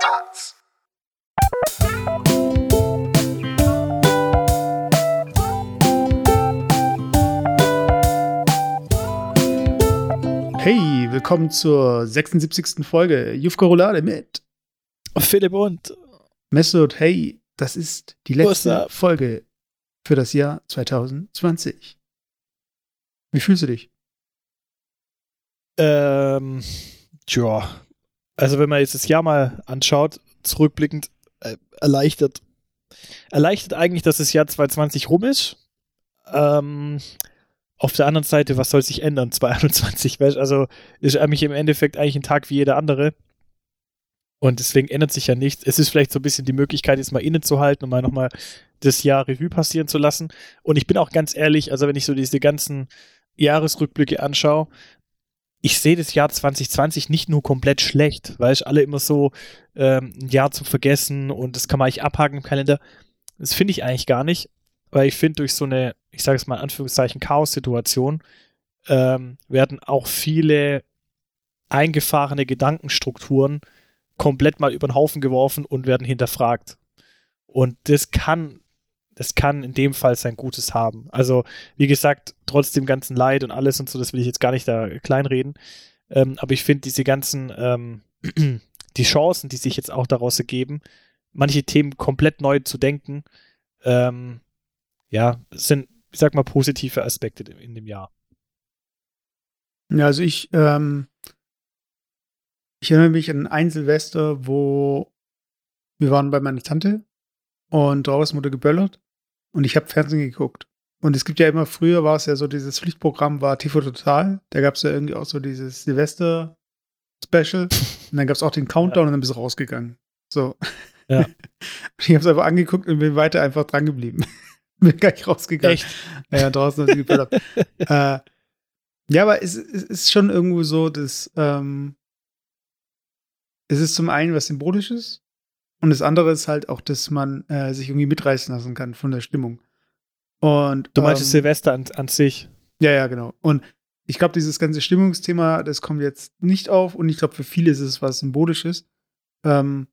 parts. Hey, willkommen zur 76. Folge Jufka Roulade mit Philipp und Mesut. Hey, das ist die letzte Folge für das Jahr 2020. Wie fühlst du dich? Ähm, tja, also wenn man jetzt das Jahr mal anschaut, zurückblickend, äh, erleichtert. Erleichtert eigentlich, dass das Jahr 2020 rum ist. Ähm, auf der anderen Seite, was soll sich ändern, 2021? Also ist eigentlich im Endeffekt eigentlich ein Tag wie jeder andere. Und deswegen ändert sich ja nichts. Es ist vielleicht so ein bisschen die Möglichkeit, jetzt mal innezuhalten und mal nochmal das Jahr Revue passieren zu lassen. Und ich bin auch ganz ehrlich, also wenn ich so diese ganzen Jahresrückblicke anschaue, ich sehe das Jahr 2020 nicht nur komplett schlecht, weil ich alle immer so ähm, ein Jahr zum Vergessen und das kann man eigentlich abhaken im Kalender. Das finde ich eigentlich gar nicht, weil ich finde, durch so eine, ich sage es mal in Anführungszeichen, Chaos-Situation ähm, werden auch viele eingefahrene Gedankenstrukturen komplett mal über den Haufen geworfen und werden hinterfragt. Und das kann, das kann in dem Fall sein Gutes haben. Also, wie gesagt, trotz dem ganzen Leid und alles und so, das will ich jetzt gar nicht da kleinreden. Ähm, aber ich finde diese ganzen, ähm, die Chancen, die sich jetzt auch daraus ergeben, manche Themen komplett neu zu denken, ähm, ja, sind, ich sag mal, positive Aspekte in dem Jahr. Ja, also ich, ähm, ich erinnere mich an ein Silvester, wo wir waren bei meiner Tante und draußen wurde geböllert und ich habe Fernsehen geguckt. Und es gibt ja immer, früher war es ja so, dieses Pflichtprogramm war TV Total. Da gab es ja irgendwie auch so dieses Silvester-Special. Und dann gab es auch den Countdown ja. und dann bist du rausgegangen. So. Ja. ich habe es einfach angeguckt und bin weiter einfach dran geblieben. bin gar nicht rausgegangen. Echt? Ja, draußen hat sie geböllert. äh, ja, aber es, es, ist schon irgendwo so, dass ähm, es ist zum einen was Symbolisches und das andere ist halt auch, dass man äh, sich irgendwie mitreißen lassen kann von der Stimmung. Und, du meinst ähm, Silvester an, an sich? Ja, ja, genau. Und ich glaube, dieses ganze Stimmungsthema, das kommt jetzt nicht auf und ich glaube, für viele ist es was Symbolisches. Ähm,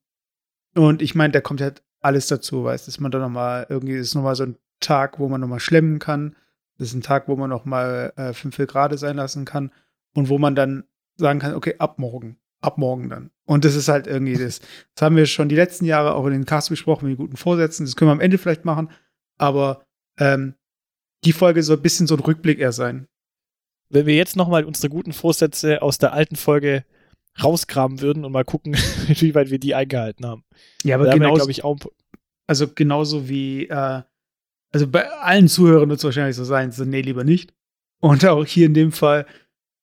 und ich meine, da kommt halt alles dazu, weißt, dass man da nochmal irgendwie, ist nochmal so ein Tag, wo man nochmal schlemmen kann. Das ist ein Tag, wo man nochmal äh, 5 Grad sein lassen kann und wo man dann sagen kann, okay, ab morgen ab morgen dann. Und das ist halt irgendwie das. Das haben wir schon die letzten Jahre auch in den Cast besprochen mit den guten Vorsätzen. Das können wir am Ende vielleicht machen. Aber ähm, die Folge soll ein bisschen so ein Rückblick eher sein. Wenn wir jetzt nochmal unsere guten Vorsätze aus der alten Folge rausgraben würden und mal gucken, wie weit wir die eingehalten haben. Ja, aber genau, glaube ich, auch. Also genauso wie, äh, also bei allen Zuhörern wird es wahrscheinlich so sein, so nee, lieber nicht. Und auch hier in dem Fall,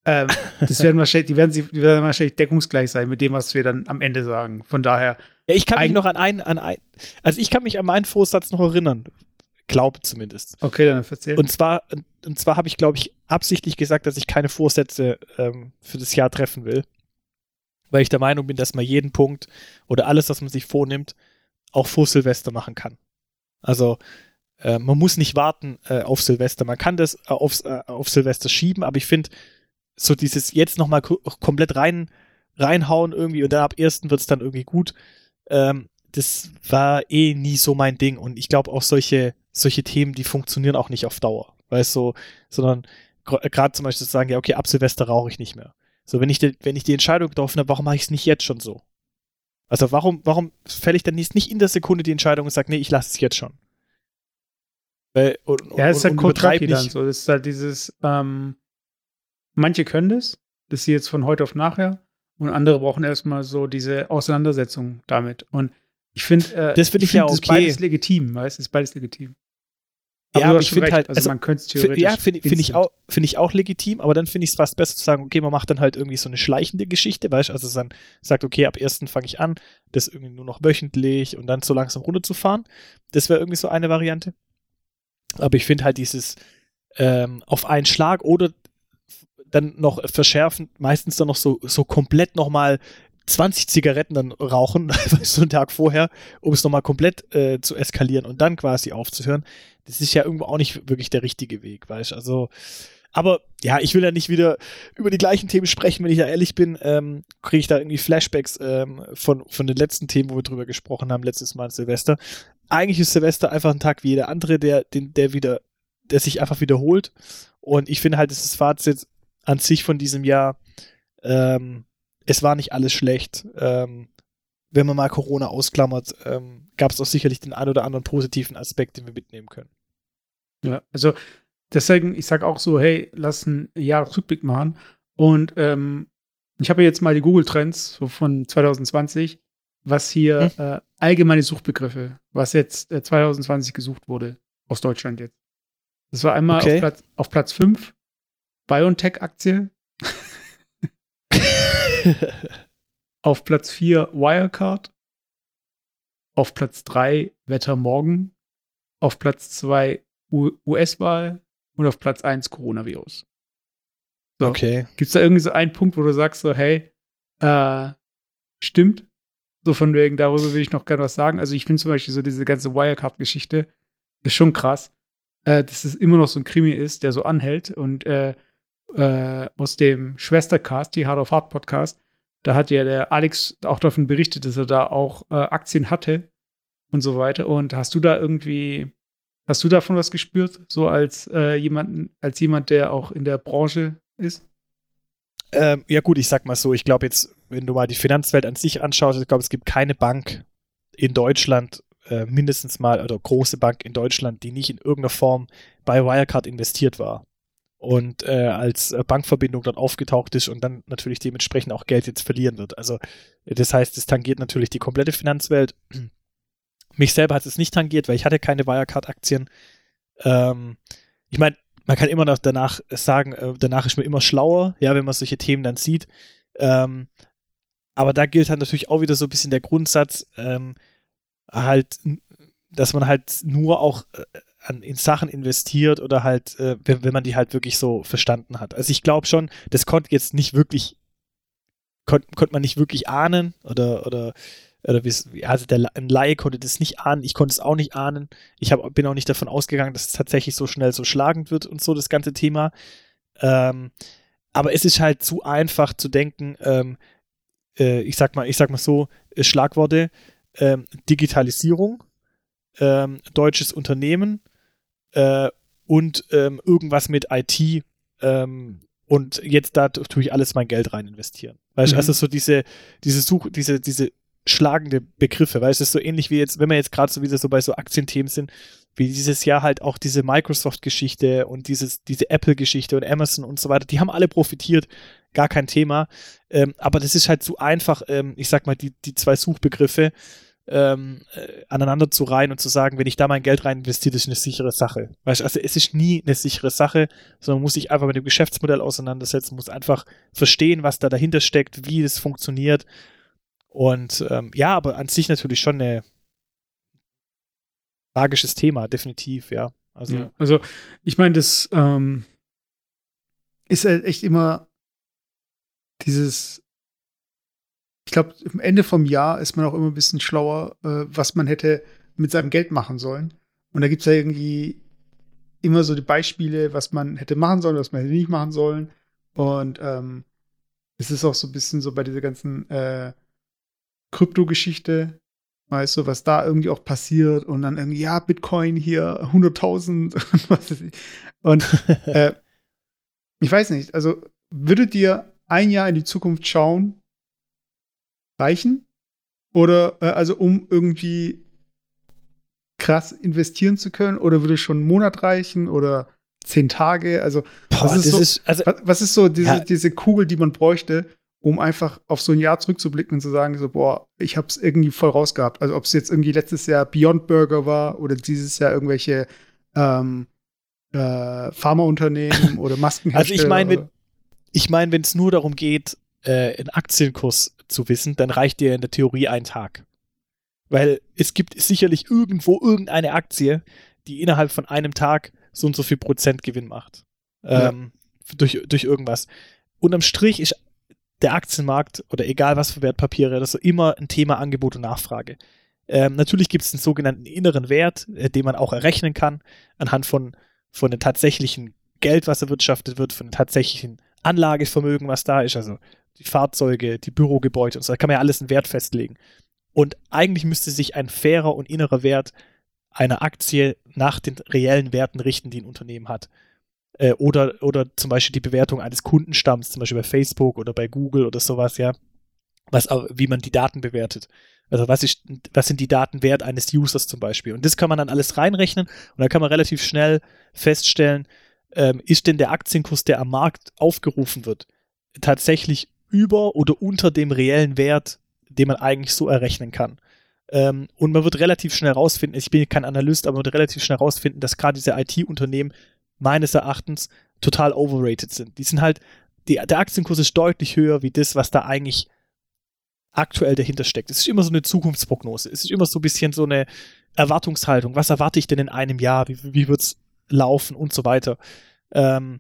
ähm, das werden wahrscheinlich, die werden, die werden wahrscheinlich deckungsgleich sein mit dem, was wir dann am Ende sagen. Von daher. Ja, ich kann mich noch an einen, an ein, also ich kann mich an meinen Vorsatz noch erinnern. Glaube zumindest. Okay, dann erzähl. Und zwar, und zwar habe ich, glaube ich, absichtlich gesagt, dass ich keine Vorsätze ähm, für das Jahr treffen will. Weil ich der Meinung bin, dass man jeden Punkt oder alles, was man sich vornimmt, auch vor Silvester machen kann. Also, äh, man muss nicht warten äh, auf Silvester. Man kann das äh, auf, äh, auf Silvester schieben, aber ich finde, so dieses jetzt nochmal komplett rein, reinhauen irgendwie und dann ab ersten wird es dann irgendwie gut. Ähm, das war eh nie so mein Ding und ich glaube auch solche, solche Themen, die funktionieren auch nicht auf Dauer. Weißt du, so, sondern gerade zum Beispiel zu sagen, ja, okay, ab Silvester rauche ich nicht mehr. So, wenn ich, die, wenn ich die Entscheidung getroffen habe, warum mache ich es nicht jetzt schon so? Also warum, warum fälle ich dann nicht in der Sekunde die Entscheidung und sage, nee, ich lasse es jetzt schon? Weil, und, ja, es ist halt Kontraki dann so. Das ist halt dieses, ähm, manche können das, das sie jetzt von heute auf nachher. Und andere brauchen erstmal so diese Auseinandersetzung damit. Und ich finde, äh, das finde ich, find, ja okay. ist beides legitim, weißt du, ist beides legitim. Aber ja, aber ich finde halt, also, also man könnte es theoretisch. Ja, finde find ich, auch, find ich auch legitim, aber dann finde ich es fast besser zu sagen, okay, man macht dann halt irgendwie so eine schleichende Geschichte, weißt du, also dann sagt, okay, ab ersten fange ich an, das irgendwie nur noch wöchentlich und dann so langsam runterzufahren. Das wäre irgendwie so eine Variante. Aber ich finde halt dieses ähm, auf einen Schlag oder dann noch verschärfen, meistens dann noch so, so komplett nochmal 20 Zigaretten dann rauchen, so einen Tag vorher, um es nochmal komplett äh, zu eskalieren und dann quasi aufzuhören. Das ist ja irgendwo auch nicht wirklich der richtige Weg, weißt du? Also, Aber ja, ich will ja nicht wieder über die gleichen Themen sprechen, wenn ich da ehrlich bin. Ähm, Kriege ich da irgendwie Flashbacks ähm, von, von den letzten Themen, wo wir drüber gesprochen haben, letztes Mal Silvester. Eigentlich ist Silvester einfach ein Tag wie jeder andere, der, den, der wieder, der sich einfach wiederholt. Und ich finde halt, das ist das Fazit an sich von diesem Jahr. Ähm, es war nicht alles schlecht. Ähm, wenn man mal Corona ausklammert, ähm, gab es auch sicherlich den ein oder anderen positiven Aspekt, den wir mitnehmen können. Ja, also deswegen, ich sage auch so, hey, lass einen Jahresrückblick machen. Und ähm, ich habe jetzt mal die Google-Trends so von 2020, was hier hm. äh, allgemeine Suchbegriffe, was jetzt äh, 2020 gesucht wurde aus Deutschland jetzt. Das war einmal okay. auf, Platz, auf Platz 5 BioNTech-Aktie. auf Platz 4 Wirecard. Auf Platz 3 Wetter morgen. Auf Platz 2 US-Wahl und auf Platz 1 Coronavirus. So. Okay. Gibt es da irgendwie so einen Punkt, wo du sagst so, hey, äh, stimmt? So von wegen, darüber will ich noch gerne was sagen. Also ich finde zum Beispiel so diese ganze Wirecard-Geschichte ist schon krass, äh, dass es immer noch so ein Krimi ist, der so anhält und äh, äh, aus dem Schwestercast, die Hard of Hard Podcast, da hat ja der Alex auch davon berichtet, dass er da auch äh, Aktien hatte und so weiter. Und hast du da irgendwie Hast du davon was gespürt, so als äh, jemand, als jemand, der auch in der Branche ist? Ähm, ja gut, ich sag mal so, ich glaube jetzt, wenn du mal die Finanzwelt an sich anschaust, ich glaube, es gibt keine Bank in Deutschland, äh, mindestens mal, oder große Bank in Deutschland, die nicht in irgendeiner Form bei Wirecard investiert war und äh, als Bankverbindung dort aufgetaucht ist und dann natürlich dementsprechend auch Geld jetzt verlieren wird. Also das heißt, es tangiert natürlich die komplette Finanzwelt. Mich selber hat es nicht tangiert, weil ich hatte keine Wirecard-Aktien. Ähm, ich meine, man kann immer noch danach sagen, äh, danach ist man immer schlauer, ja, wenn man solche Themen dann sieht. Ähm, aber da gilt halt natürlich auch wieder so ein bisschen der Grundsatz, ähm, halt, dass man halt nur auch äh, an, in Sachen investiert oder halt, äh, wenn, wenn man die halt wirklich so verstanden hat. Also ich glaube schon, das konnte jetzt nicht wirklich, konnte konnt man nicht wirklich ahnen oder, oder oder wie, also der, ein Laie konnte das nicht ahnen, ich konnte es auch nicht ahnen. Ich hab, bin auch nicht davon ausgegangen, dass es tatsächlich so schnell so schlagend wird und so, das ganze Thema. Ähm, aber es ist halt zu einfach zu denken, ähm, äh, ich sag mal, ich sag mal so, äh, Schlagworte, ähm, Digitalisierung, ähm, deutsches Unternehmen äh, und ähm, irgendwas mit IT ähm, und jetzt da tue ich alles mein Geld rein investieren. Weißt du, mhm. also so diese, diese Such, diese, diese schlagende Begriffe, weil es ist so ähnlich wie jetzt, wenn wir jetzt gerade so wieder so bei so Aktienthemen sind, wie dieses Jahr halt auch diese Microsoft-Geschichte und dieses, diese Apple-Geschichte und Amazon und so weiter, die haben alle profitiert, gar kein Thema. Ähm, aber das ist halt zu einfach, ähm, ich sag mal, die, die zwei Suchbegriffe ähm, äh, aneinander zu reihen und zu sagen, wenn ich da mein Geld rein investiere, ist eine sichere Sache. Weißt also es ist nie eine sichere Sache, sondern man muss sich einfach mit dem Geschäftsmodell auseinandersetzen, muss einfach verstehen, was da dahinter steckt, wie es funktioniert und ähm, ja, aber an sich natürlich schon ein tragisches Thema, definitiv, ja. Also, ja, also ich meine, das ähm, ist halt echt immer dieses, ich glaube, am Ende vom Jahr ist man auch immer ein bisschen schlauer, äh, was man hätte mit seinem Geld machen sollen. Und da gibt es ja irgendwie immer so die Beispiele, was man hätte machen sollen, was man hätte nicht machen sollen. Und ähm, es ist auch so ein bisschen so bei dieser ganzen äh, Kryptogeschichte, weißt du, was da irgendwie auch passiert und dann irgendwie, ja, Bitcoin hier 100.000 und was weiß ich. Und äh, ich weiß nicht, also würde dir ein Jahr in die Zukunft schauen reichen? Oder äh, also um irgendwie krass investieren zu können? Oder würde schon einen Monat reichen oder zehn Tage? Also, Boah, was, ist so, ist, also was, was, ist so diese, ja. diese Kugel, die man bräuchte, um einfach auf so ein Jahr zurückzublicken und zu sagen, so, boah, ich habe es irgendwie voll rausgehabt. Also ob es jetzt irgendwie letztes Jahr Beyond Burger war oder dieses Jahr irgendwelche ähm, äh, Pharmaunternehmen oder Maskenhersteller. Also ich meine, wenn, ich meine, wenn es nur darum geht, äh, einen Aktienkurs zu wissen, dann reicht dir in der Theorie ein Tag. Weil es gibt sicherlich irgendwo irgendeine Aktie, die innerhalb von einem Tag so und so viel Prozent Gewinn macht. Ähm, ja. durch, durch irgendwas. Unterm Strich ist der Aktienmarkt oder egal was für Wertpapiere, das ist immer ein Thema Angebot und Nachfrage. Ähm, natürlich gibt es einen sogenannten inneren Wert, äh, den man auch errechnen kann anhand von, von den tatsächlichen Geld, was erwirtschaftet wird, von tatsächlichen Anlagevermögen, was da ist, also die Fahrzeuge, die Bürogebäude und so, da kann man ja alles einen Wert festlegen. Und eigentlich müsste sich ein fairer und innerer Wert einer Aktie nach den reellen Werten richten, die ein Unternehmen hat. Äh, oder, oder zum Beispiel die Bewertung eines Kundenstamms, zum Beispiel bei Facebook oder bei Google oder sowas, ja. Was, wie man die Daten bewertet. Also was, ist, was sind die Daten wert eines Users zum Beispiel? Und das kann man dann alles reinrechnen und dann kann man relativ schnell feststellen, ähm, ist denn der Aktienkurs, der am Markt aufgerufen wird, tatsächlich über oder unter dem reellen Wert, den man eigentlich so errechnen kann. Ähm, und man wird relativ schnell rausfinden, ich bin kein Analyst, aber man wird relativ schnell rausfinden, dass gerade diese IT-Unternehmen meines Erachtens total overrated sind. Die sind halt, die, der Aktienkurs ist deutlich höher wie das, was da eigentlich aktuell dahinter steckt. Es ist immer so eine Zukunftsprognose. Es ist immer so ein bisschen so eine Erwartungshaltung. Was erwarte ich denn in einem Jahr? Wie, wie es laufen und so weiter? Ähm,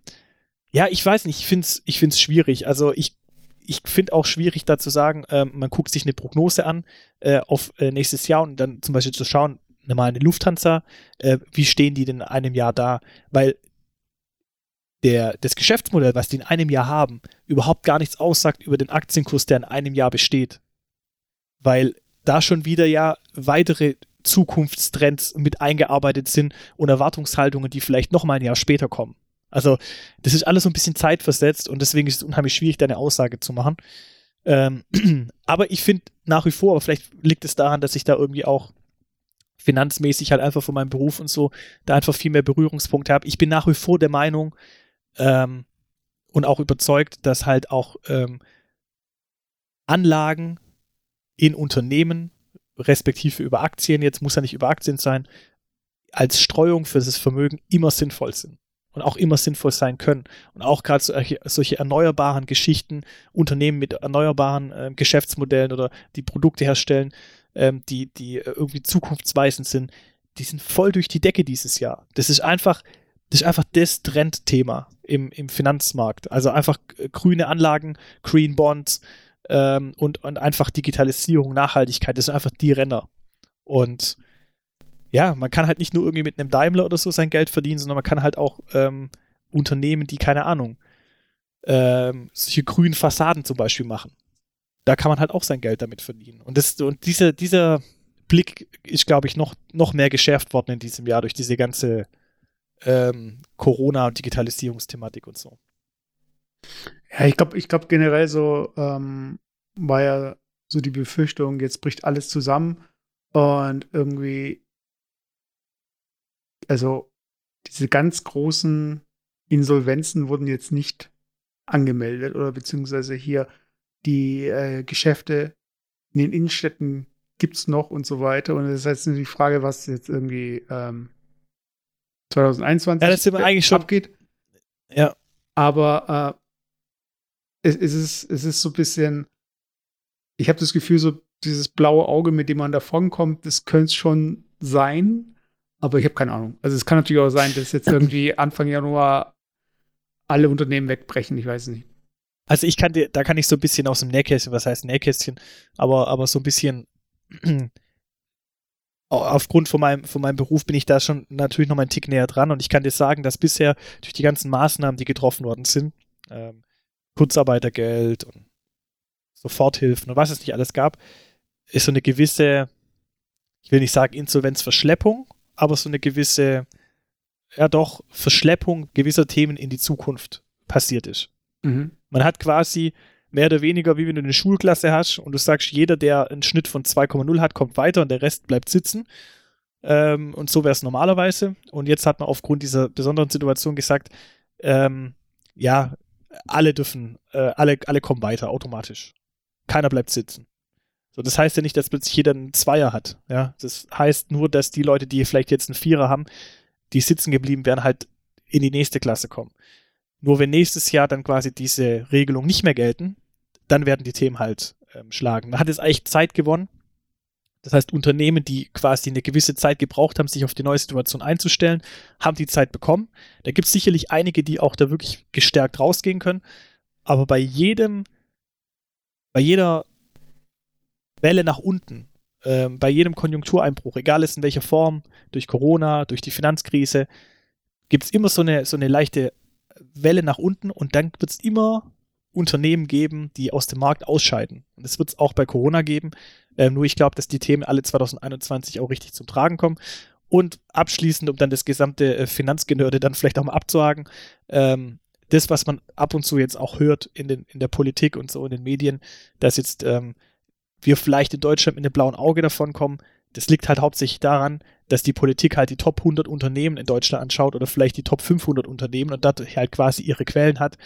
ja, ich weiß nicht. Ich finde es ich find's schwierig. Also ich, ich finde auch schwierig da zu sagen, ähm, man guckt sich eine Prognose an äh, auf äh, nächstes Jahr und dann zum Beispiel zu schauen, mal eine Lufthansa, äh, wie stehen die denn in einem Jahr da? Weil der, das Geschäftsmodell, was die in einem Jahr haben, überhaupt gar nichts aussagt über den Aktienkurs, der in einem Jahr besteht. Weil da schon wieder ja weitere Zukunftstrends mit eingearbeitet sind und Erwartungshaltungen, die vielleicht noch mal ein Jahr später kommen. Also, das ist alles so ein bisschen zeitversetzt und deswegen ist es unheimlich schwierig, da eine Aussage zu machen. Ähm, aber ich finde nach wie vor, aber vielleicht liegt es daran, dass ich da irgendwie auch finanzmäßig halt einfach von meinem Beruf und so da einfach viel mehr Berührungspunkte habe. Ich bin nach wie vor der Meinung, ähm, und auch überzeugt, dass halt auch ähm, Anlagen in Unternehmen, respektive über Aktien, jetzt muss ja nicht über Aktien sein, als Streuung für das Vermögen immer sinnvoll sind und auch immer sinnvoll sein können. Und auch gerade solche, solche, erneuerbaren Geschichten, Unternehmen mit erneuerbaren äh, Geschäftsmodellen oder die Produkte herstellen, ähm, die, die irgendwie zukunftsweisend sind, die sind voll durch die Decke dieses Jahr. Das ist einfach, das ist einfach das Trendthema im, im Finanzmarkt. Also einfach grüne Anlagen, Green Bonds ähm, und, und einfach Digitalisierung, Nachhaltigkeit, das sind einfach die Renner. Und ja, man kann halt nicht nur irgendwie mit einem Daimler oder so sein Geld verdienen, sondern man kann halt auch ähm, Unternehmen, die, keine Ahnung, ähm, solche grünen Fassaden zum Beispiel machen. Da kann man halt auch sein Geld damit verdienen. Und, das, und diese, dieser Blick ist, glaube ich, noch, noch mehr geschärft worden in diesem Jahr durch diese ganze ähm, Corona- und Digitalisierungsthematik und so. Ja, ich glaube, ich glaube generell so ähm, war ja so die Befürchtung, jetzt bricht alles zusammen und irgendwie, also diese ganz großen Insolvenzen wurden jetzt nicht angemeldet oder beziehungsweise hier die äh, Geschäfte in den Innenstädten gibt es noch und so weiter. Und das heißt die Frage, was jetzt irgendwie ähm, 2021 ja, das sind wir eigentlich schon abgeht. Ja. Aber äh, es, es, ist, es ist so ein bisschen, ich habe das Gefühl, so dieses blaue Auge, mit dem man davonkommt, das könnte es schon sein, aber ich habe keine Ahnung. Also es kann natürlich auch sein, dass jetzt irgendwie Anfang Januar alle Unternehmen wegbrechen, ich weiß nicht. Also ich kann dir, da kann ich so ein bisschen aus dem Nähkästchen, was heißt Nähkästchen, aber, aber so ein bisschen aufgrund von meinem, von meinem Beruf bin ich da schon natürlich noch mal einen Tick näher dran und ich kann dir sagen, dass bisher durch die ganzen Maßnahmen, die getroffen worden sind, ähm, Kurzarbeitergeld und Soforthilfen und was es nicht alles gab, ist so eine gewisse, ich will nicht sagen Insolvenzverschleppung, aber so eine gewisse, ja doch, Verschleppung gewisser Themen in die Zukunft passiert ist. Mhm. Man hat quasi mehr oder weniger wie wenn du eine Schulklasse hast und du sagst, jeder, der einen Schnitt von 2,0 hat, kommt weiter und der Rest bleibt sitzen. Ähm, und so wäre es normalerweise. Und jetzt hat man aufgrund dieser besonderen Situation gesagt, ähm, ja, alle dürfen, äh, alle, alle kommen weiter automatisch. Keiner bleibt sitzen. So, das heißt ja nicht, dass plötzlich jeder einen Zweier hat. Ja, das heißt nur, dass die Leute, die vielleicht jetzt einen Vierer haben, die sitzen geblieben wären, halt in die nächste Klasse kommen. Nur wenn nächstes Jahr dann quasi diese Regelung nicht mehr gelten, dann werden die Themen halt ähm, schlagen. Man hat jetzt eigentlich Zeit gewonnen. Das heißt, Unternehmen, die quasi eine gewisse Zeit gebraucht haben, sich auf die neue Situation einzustellen, haben die Zeit bekommen. Da gibt es sicherlich einige, die auch da wirklich gestärkt rausgehen können. Aber bei jedem, bei jeder Welle nach unten, äh, bei jedem Konjunktureinbruch, egal ist in welcher Form, durch Corona, durch die Finanzkrise, gibt es immer so eine, so eine leichte Welle nach unten und dann wird es immer Unternehmen geben, die aus dem Markt ausscheiden. Und das wird es auch bei Corona geben. Ähm, nur ich glaube, dass die Themen alle 2021 auch richtig zum Tragen kommen. Und abschließend, um dann das gesamte äh, Finanzgenörde dann vielleicht auch mal abzuhaken, ähm, das, was man ab und zu jetzt auch hört in, den, in der Politik und so in den Medien, dass jetzt ähm, wir vielleicht in Deutschland mit einem blauen Auge davon kommen, das liegt halt hauptsächlich daran, dass die Politik halt die Top 100 Unternehmen in Deutschland anschaut oder vielleicht die Top 500 Unternehmen und dadurch halt quasi ihre Quellen hat.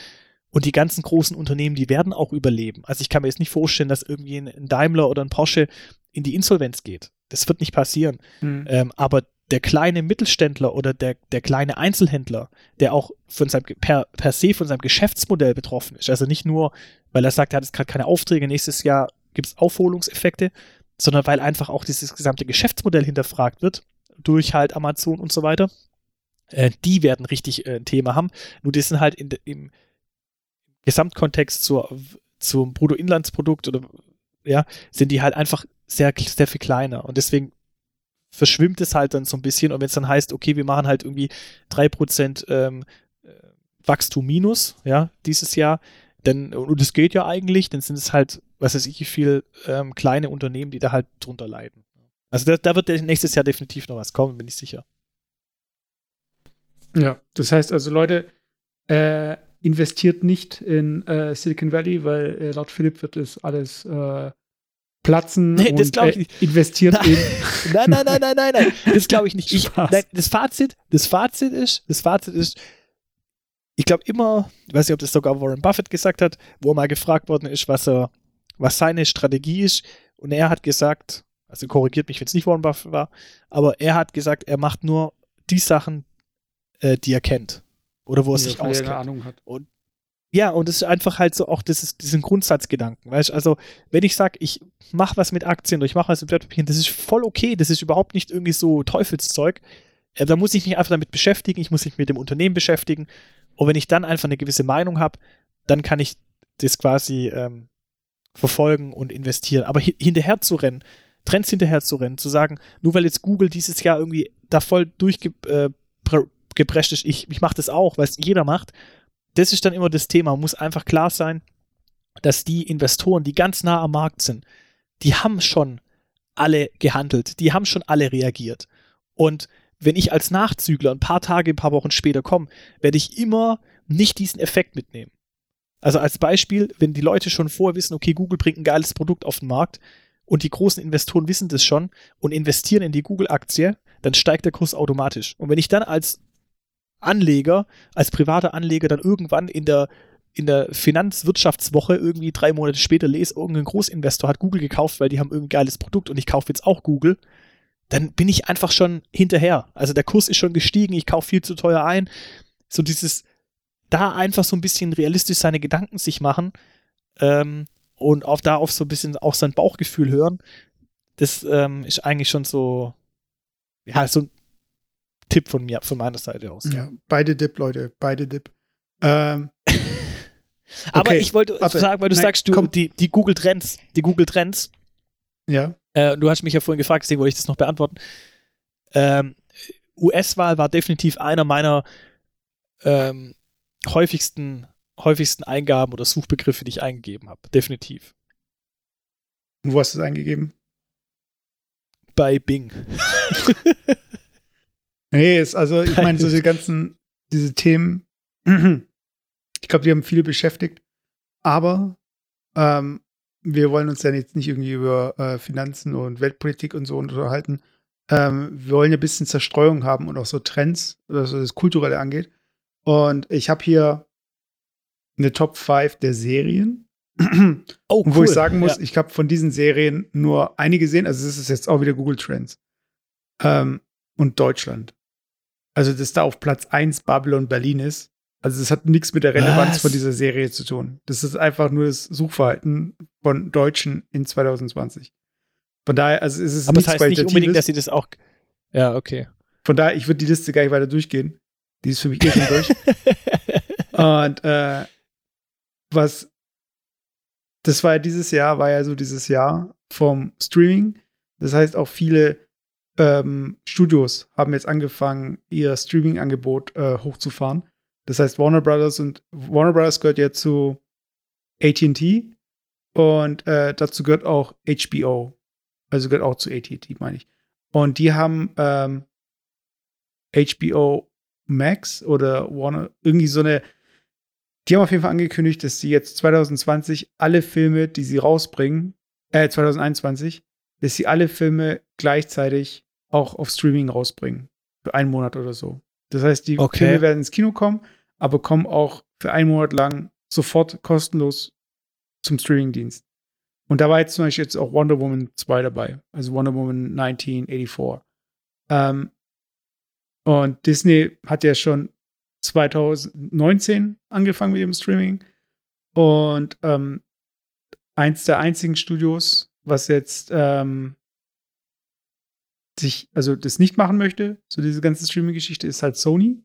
Und die ganzen großen Unternehmen, die werden auch überleben. Also ich kann mir jetzt nicht vorstellen, dass irgendwie ein Daimler oder ein Porsche in die Insolvenz geht. Das wird nicht passieren. Mhm. Ähm, aber der kleine Mittelständler oder der, der kleine Einzelhändler, der auch von seinem, per, per se von seinem Geschäftsmodell betroffen ist, also nicht nur, weil er sagt, er hat jetzt gerade keine Aufträge, nächstes Jahr gibt es Aufholungseffekte, sondern weil einfach auch dieses gesamte Geschäftsmodell hinterfragt wird durch halt Amazon und so weiter. Äh, die werden richtig äh, ein Thema haben. Nur die sind halt in, im Gesamtkontext zur, zum Bruttoinlandsprodukt oder ja, sind die halt einfach sehr, sehr viel kleiner. Und deswegen verschwimmt es halt dann so ein bisschen. Und wenn es dann heißt, okay, wir machen halt irgendwie 3% ähm, äh, Wachstum minus, ja, dieses Jahr, denn, und das geht ja eigentlich, dann sind es halt, was weiß ich, wie viel ähm, kleine Unternehmen, die da halt drunter leiden. Also da, da wird nächstes Jahr definitiv noch was kommen, bin ich sicher. Ja, das heißt also, Leute, äh, investiert nicht in äh, Silicon Valley, weil äh, laut Philipp wird es alles äh, platzen nee, das und ich nicht. investiert nein. in. nein, nein, nein, nein, nein, nein. Das glaube ich nicht. Ich, nein, das Fazit, das Fazit ist, das Fazit ist, ich glaube immer, ich weiß nicht, ob das sogar Warren Buffett gesagt hat, wo er mal gefragt worden ist, was er, was seine Strategie ist. Und er hat gesagt, also korrigiert mich, wenn es nicht Warren Buffett war, aber er hat gesagt, er macht nur die Sachen, äh, die er kennt. Oder wo er sich auskennt. Ahnung hat. Und ja, und es ist einfach halt so auch das diesen Grundsatzgedanken, weißt Also, wenn ich sage, ich mache was mit Aktien oder ich mache was mit Wertpapieren, das ist voll okay, das ist überhaupt nicht irgendwie so Teufelszeug. Äh, da muss ich mich einfach damit beschäftigen, ich muss mich mit dem Unternehmen beschäftigen. Und wenn ich dann einfach eine gewisse Meinung habe, dann kann ich das quasi ähm, verfolgen und investieren. Aber hinterher zu rennen, Trends hinterher zu rennen, zu sagen, nur weil jetzt Google dieses Jahr irgendwie da voll durchgeprescht äh, ist, ich, ich mache das auch, weil es jeder macht, das ist dann immer das Thema. Muss einfach klar sein, dass die Investoren, die ganz nah am Markt sind, die haben schon alle gehandelt, die haben schon alle reagiert. Und wenn ich als Nachzügler ein paar Tage, ein paar Wochen später komme, werde ich immer nicht diesen Effekt mitnehmen. Also als Beispiel, wenn die Leute schon vorher wissen, okay, Google bringt ein geiles Produkt auf den Markt und die großen Investoren wissen das schon und investieren in die Google-Aktie, dann steigt der Kurs automatisch. Und wenn ich dann als Anleger, als privater Anleger dann irgendwann in der in der Finanzwirtschaftswoche irgendwie drei Monate später lese, irgendein Großinvestor hat Google gekauft, weil die haben irgendein geiles Produkt und ich kaufe jetzt auch Google, dann bin ich einfach schon hinterher. Also der Kurs ist schon gestiegen, ich kaufe viel zu teuer ein. So dieses, da einfach so ein bisschen realistisch seine Gedanken sich machen ähm, und auch da auf so ein bisschen auch sein Bauchgefühl hören, das ähm, ist eigentlich schon so, ja, so ein Tipp von mir, von meiner Seite aus. Ja, beide Dip, Leute, beide Dip. Ähm, Aber okay, ich wollte warte, sagen, weil du nein, sagst, du, die, die Google Trends, die Google Trends. Ja. Äh, du hast mich ja vorhin gefragt, deswegen wollte ich das noch beantworten. Ähm, US-Wahl war definitiv einer meiner ähm, häufigsten, häufigsten Eingaben oder Suchbegriffe, die ich eingegeben habe. Definitiv. Und wo hast du es eingegeben? Bei Bing. Nee, ist also, ich meine, so die ganzen, diese Themen, ich glaube, die haben viele beschäftigt, aber ähm, wir wollen uns ja jetzt nicht irgendwie über äh, Finanzen und Weltpolitik und so unterhalten. Ähm, wir wollen ja ein bisschen Zerstreuung haben und auch so Trends, was das Kulturelle angeht. Und ich habe hier eine Top 5 der Serien. oh, cool. Wo ich sagen muss, ja. ich habe von diesen Serien nur einige gesehen. Also, es ist jetzt auch wieder Google Trends. Ähm, und Deutschland. Also, dass da auf Platz 1 Babylon Berlin ist. Also, das hat nichts mit der Relevanz Was? von dieser Serie zu tun. Das ist einfach nur das Suchverhalten von Deutschen in 2020. Von daher, also es ist Aber das heißt nicht unbedingt, dass sie das auch. Ja, okay. Von daher, ich würde die Liste gar nicht weiter durchgehen. Die ist für mich eh schon durch. Und äh, was das war ja dieses Jahr, war ja so dieses Jahr vom Streaming. Das heißt, auch viele ähm, Studios haben jetzt angefangen, ihr Streaming-Angebot äh, hochzufahren. Das heißt, Warner Brothers und Warner Brothers gehört ja zu AT&T und äh, dazu gehört auch HBO. Also gehört auch zu AT&T, meine ich. Und die haben ähm, HBO Max oder Warner, irgendwie so eine, die haben auf jeden Fall angekündigt, dass sie jetzt 2020 alle Filme, die sie rausbringen, äh, 2021, dass sie alle Filme gleichzeitig auch auf Streaming rausbringen. Für einen Monat oder so. Das heißt, die Okay. Filme werden ins Kino kommen, aber kommen auch für einen Monat lang sofort kostenlos zum Streamingdienst. Und da war jetzt zum Beispiel jetzt auch Wonder Woman 2 dabei. Also Wonder Woman 1984. Ähm, und Disney hat ja schon 2019 angefangen mit dem Streaming. Und ähm, eins der einzigen Studios, was jetzt ähm, sich, also das nicht machen möchte, so diese ganze Streaming-Geschichte, ist halt Sony.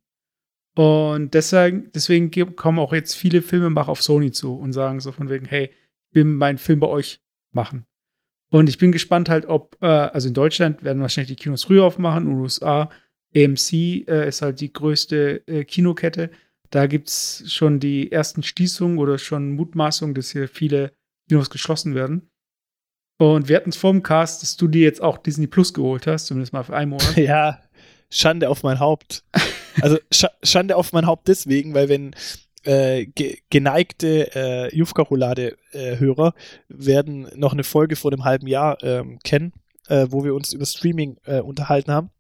Und deswegen, deswegen ge- kommen auch jetzt viele Filmemacher auf Sony zu und sagen so von wegen, hey, ich will meinen Film bei euch machen. Und ich bin gespannt halt, ob, äh, also in Deutschland werden wahrscheinlich die Kinos früher aufmachen, in den USA. AMC äh, ist halt die größte äh, Kinokette. Da gibt es schon die ersten Schließungen oder schon Mutmaßungen, dass hier viele Kinos geschlossen werden. Und wir hatten es vor dem Cast, dass du dir jetzt auch Disney Plus geholt hast, zumindest mal für einen Monat. Ja, Schande auf mein Haupt. Also Sch Schande auf mein Haupt deswegen, weil wenn äh, ge geneigte äh, Jufka-Roulade-Hörer werden noch eine Folge vor dem halben Jahr ähm, kennen, äh, wo wir uns über Streaming äh, unterhalten haben.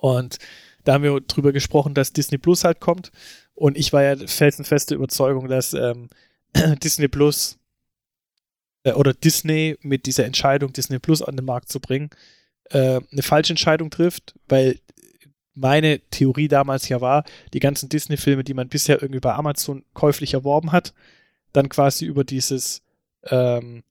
Und da haben wir drüber gesprochen, dass Disney Plus halt kommt. Und ich war ja felsenfeste Überzeugung, dass ähm, Disney Plus äh, oder Disney mit dieser Entscheidung, Disney Plus an den Markt zu bringen, äh, eine falsche Entscheidung trifft, weil meine Theorie damals ja war, die ganzen Disney-Filme, die man bisher irgendwie bei Amazon käuflich erworben hat, dann quasi über dieses ähm,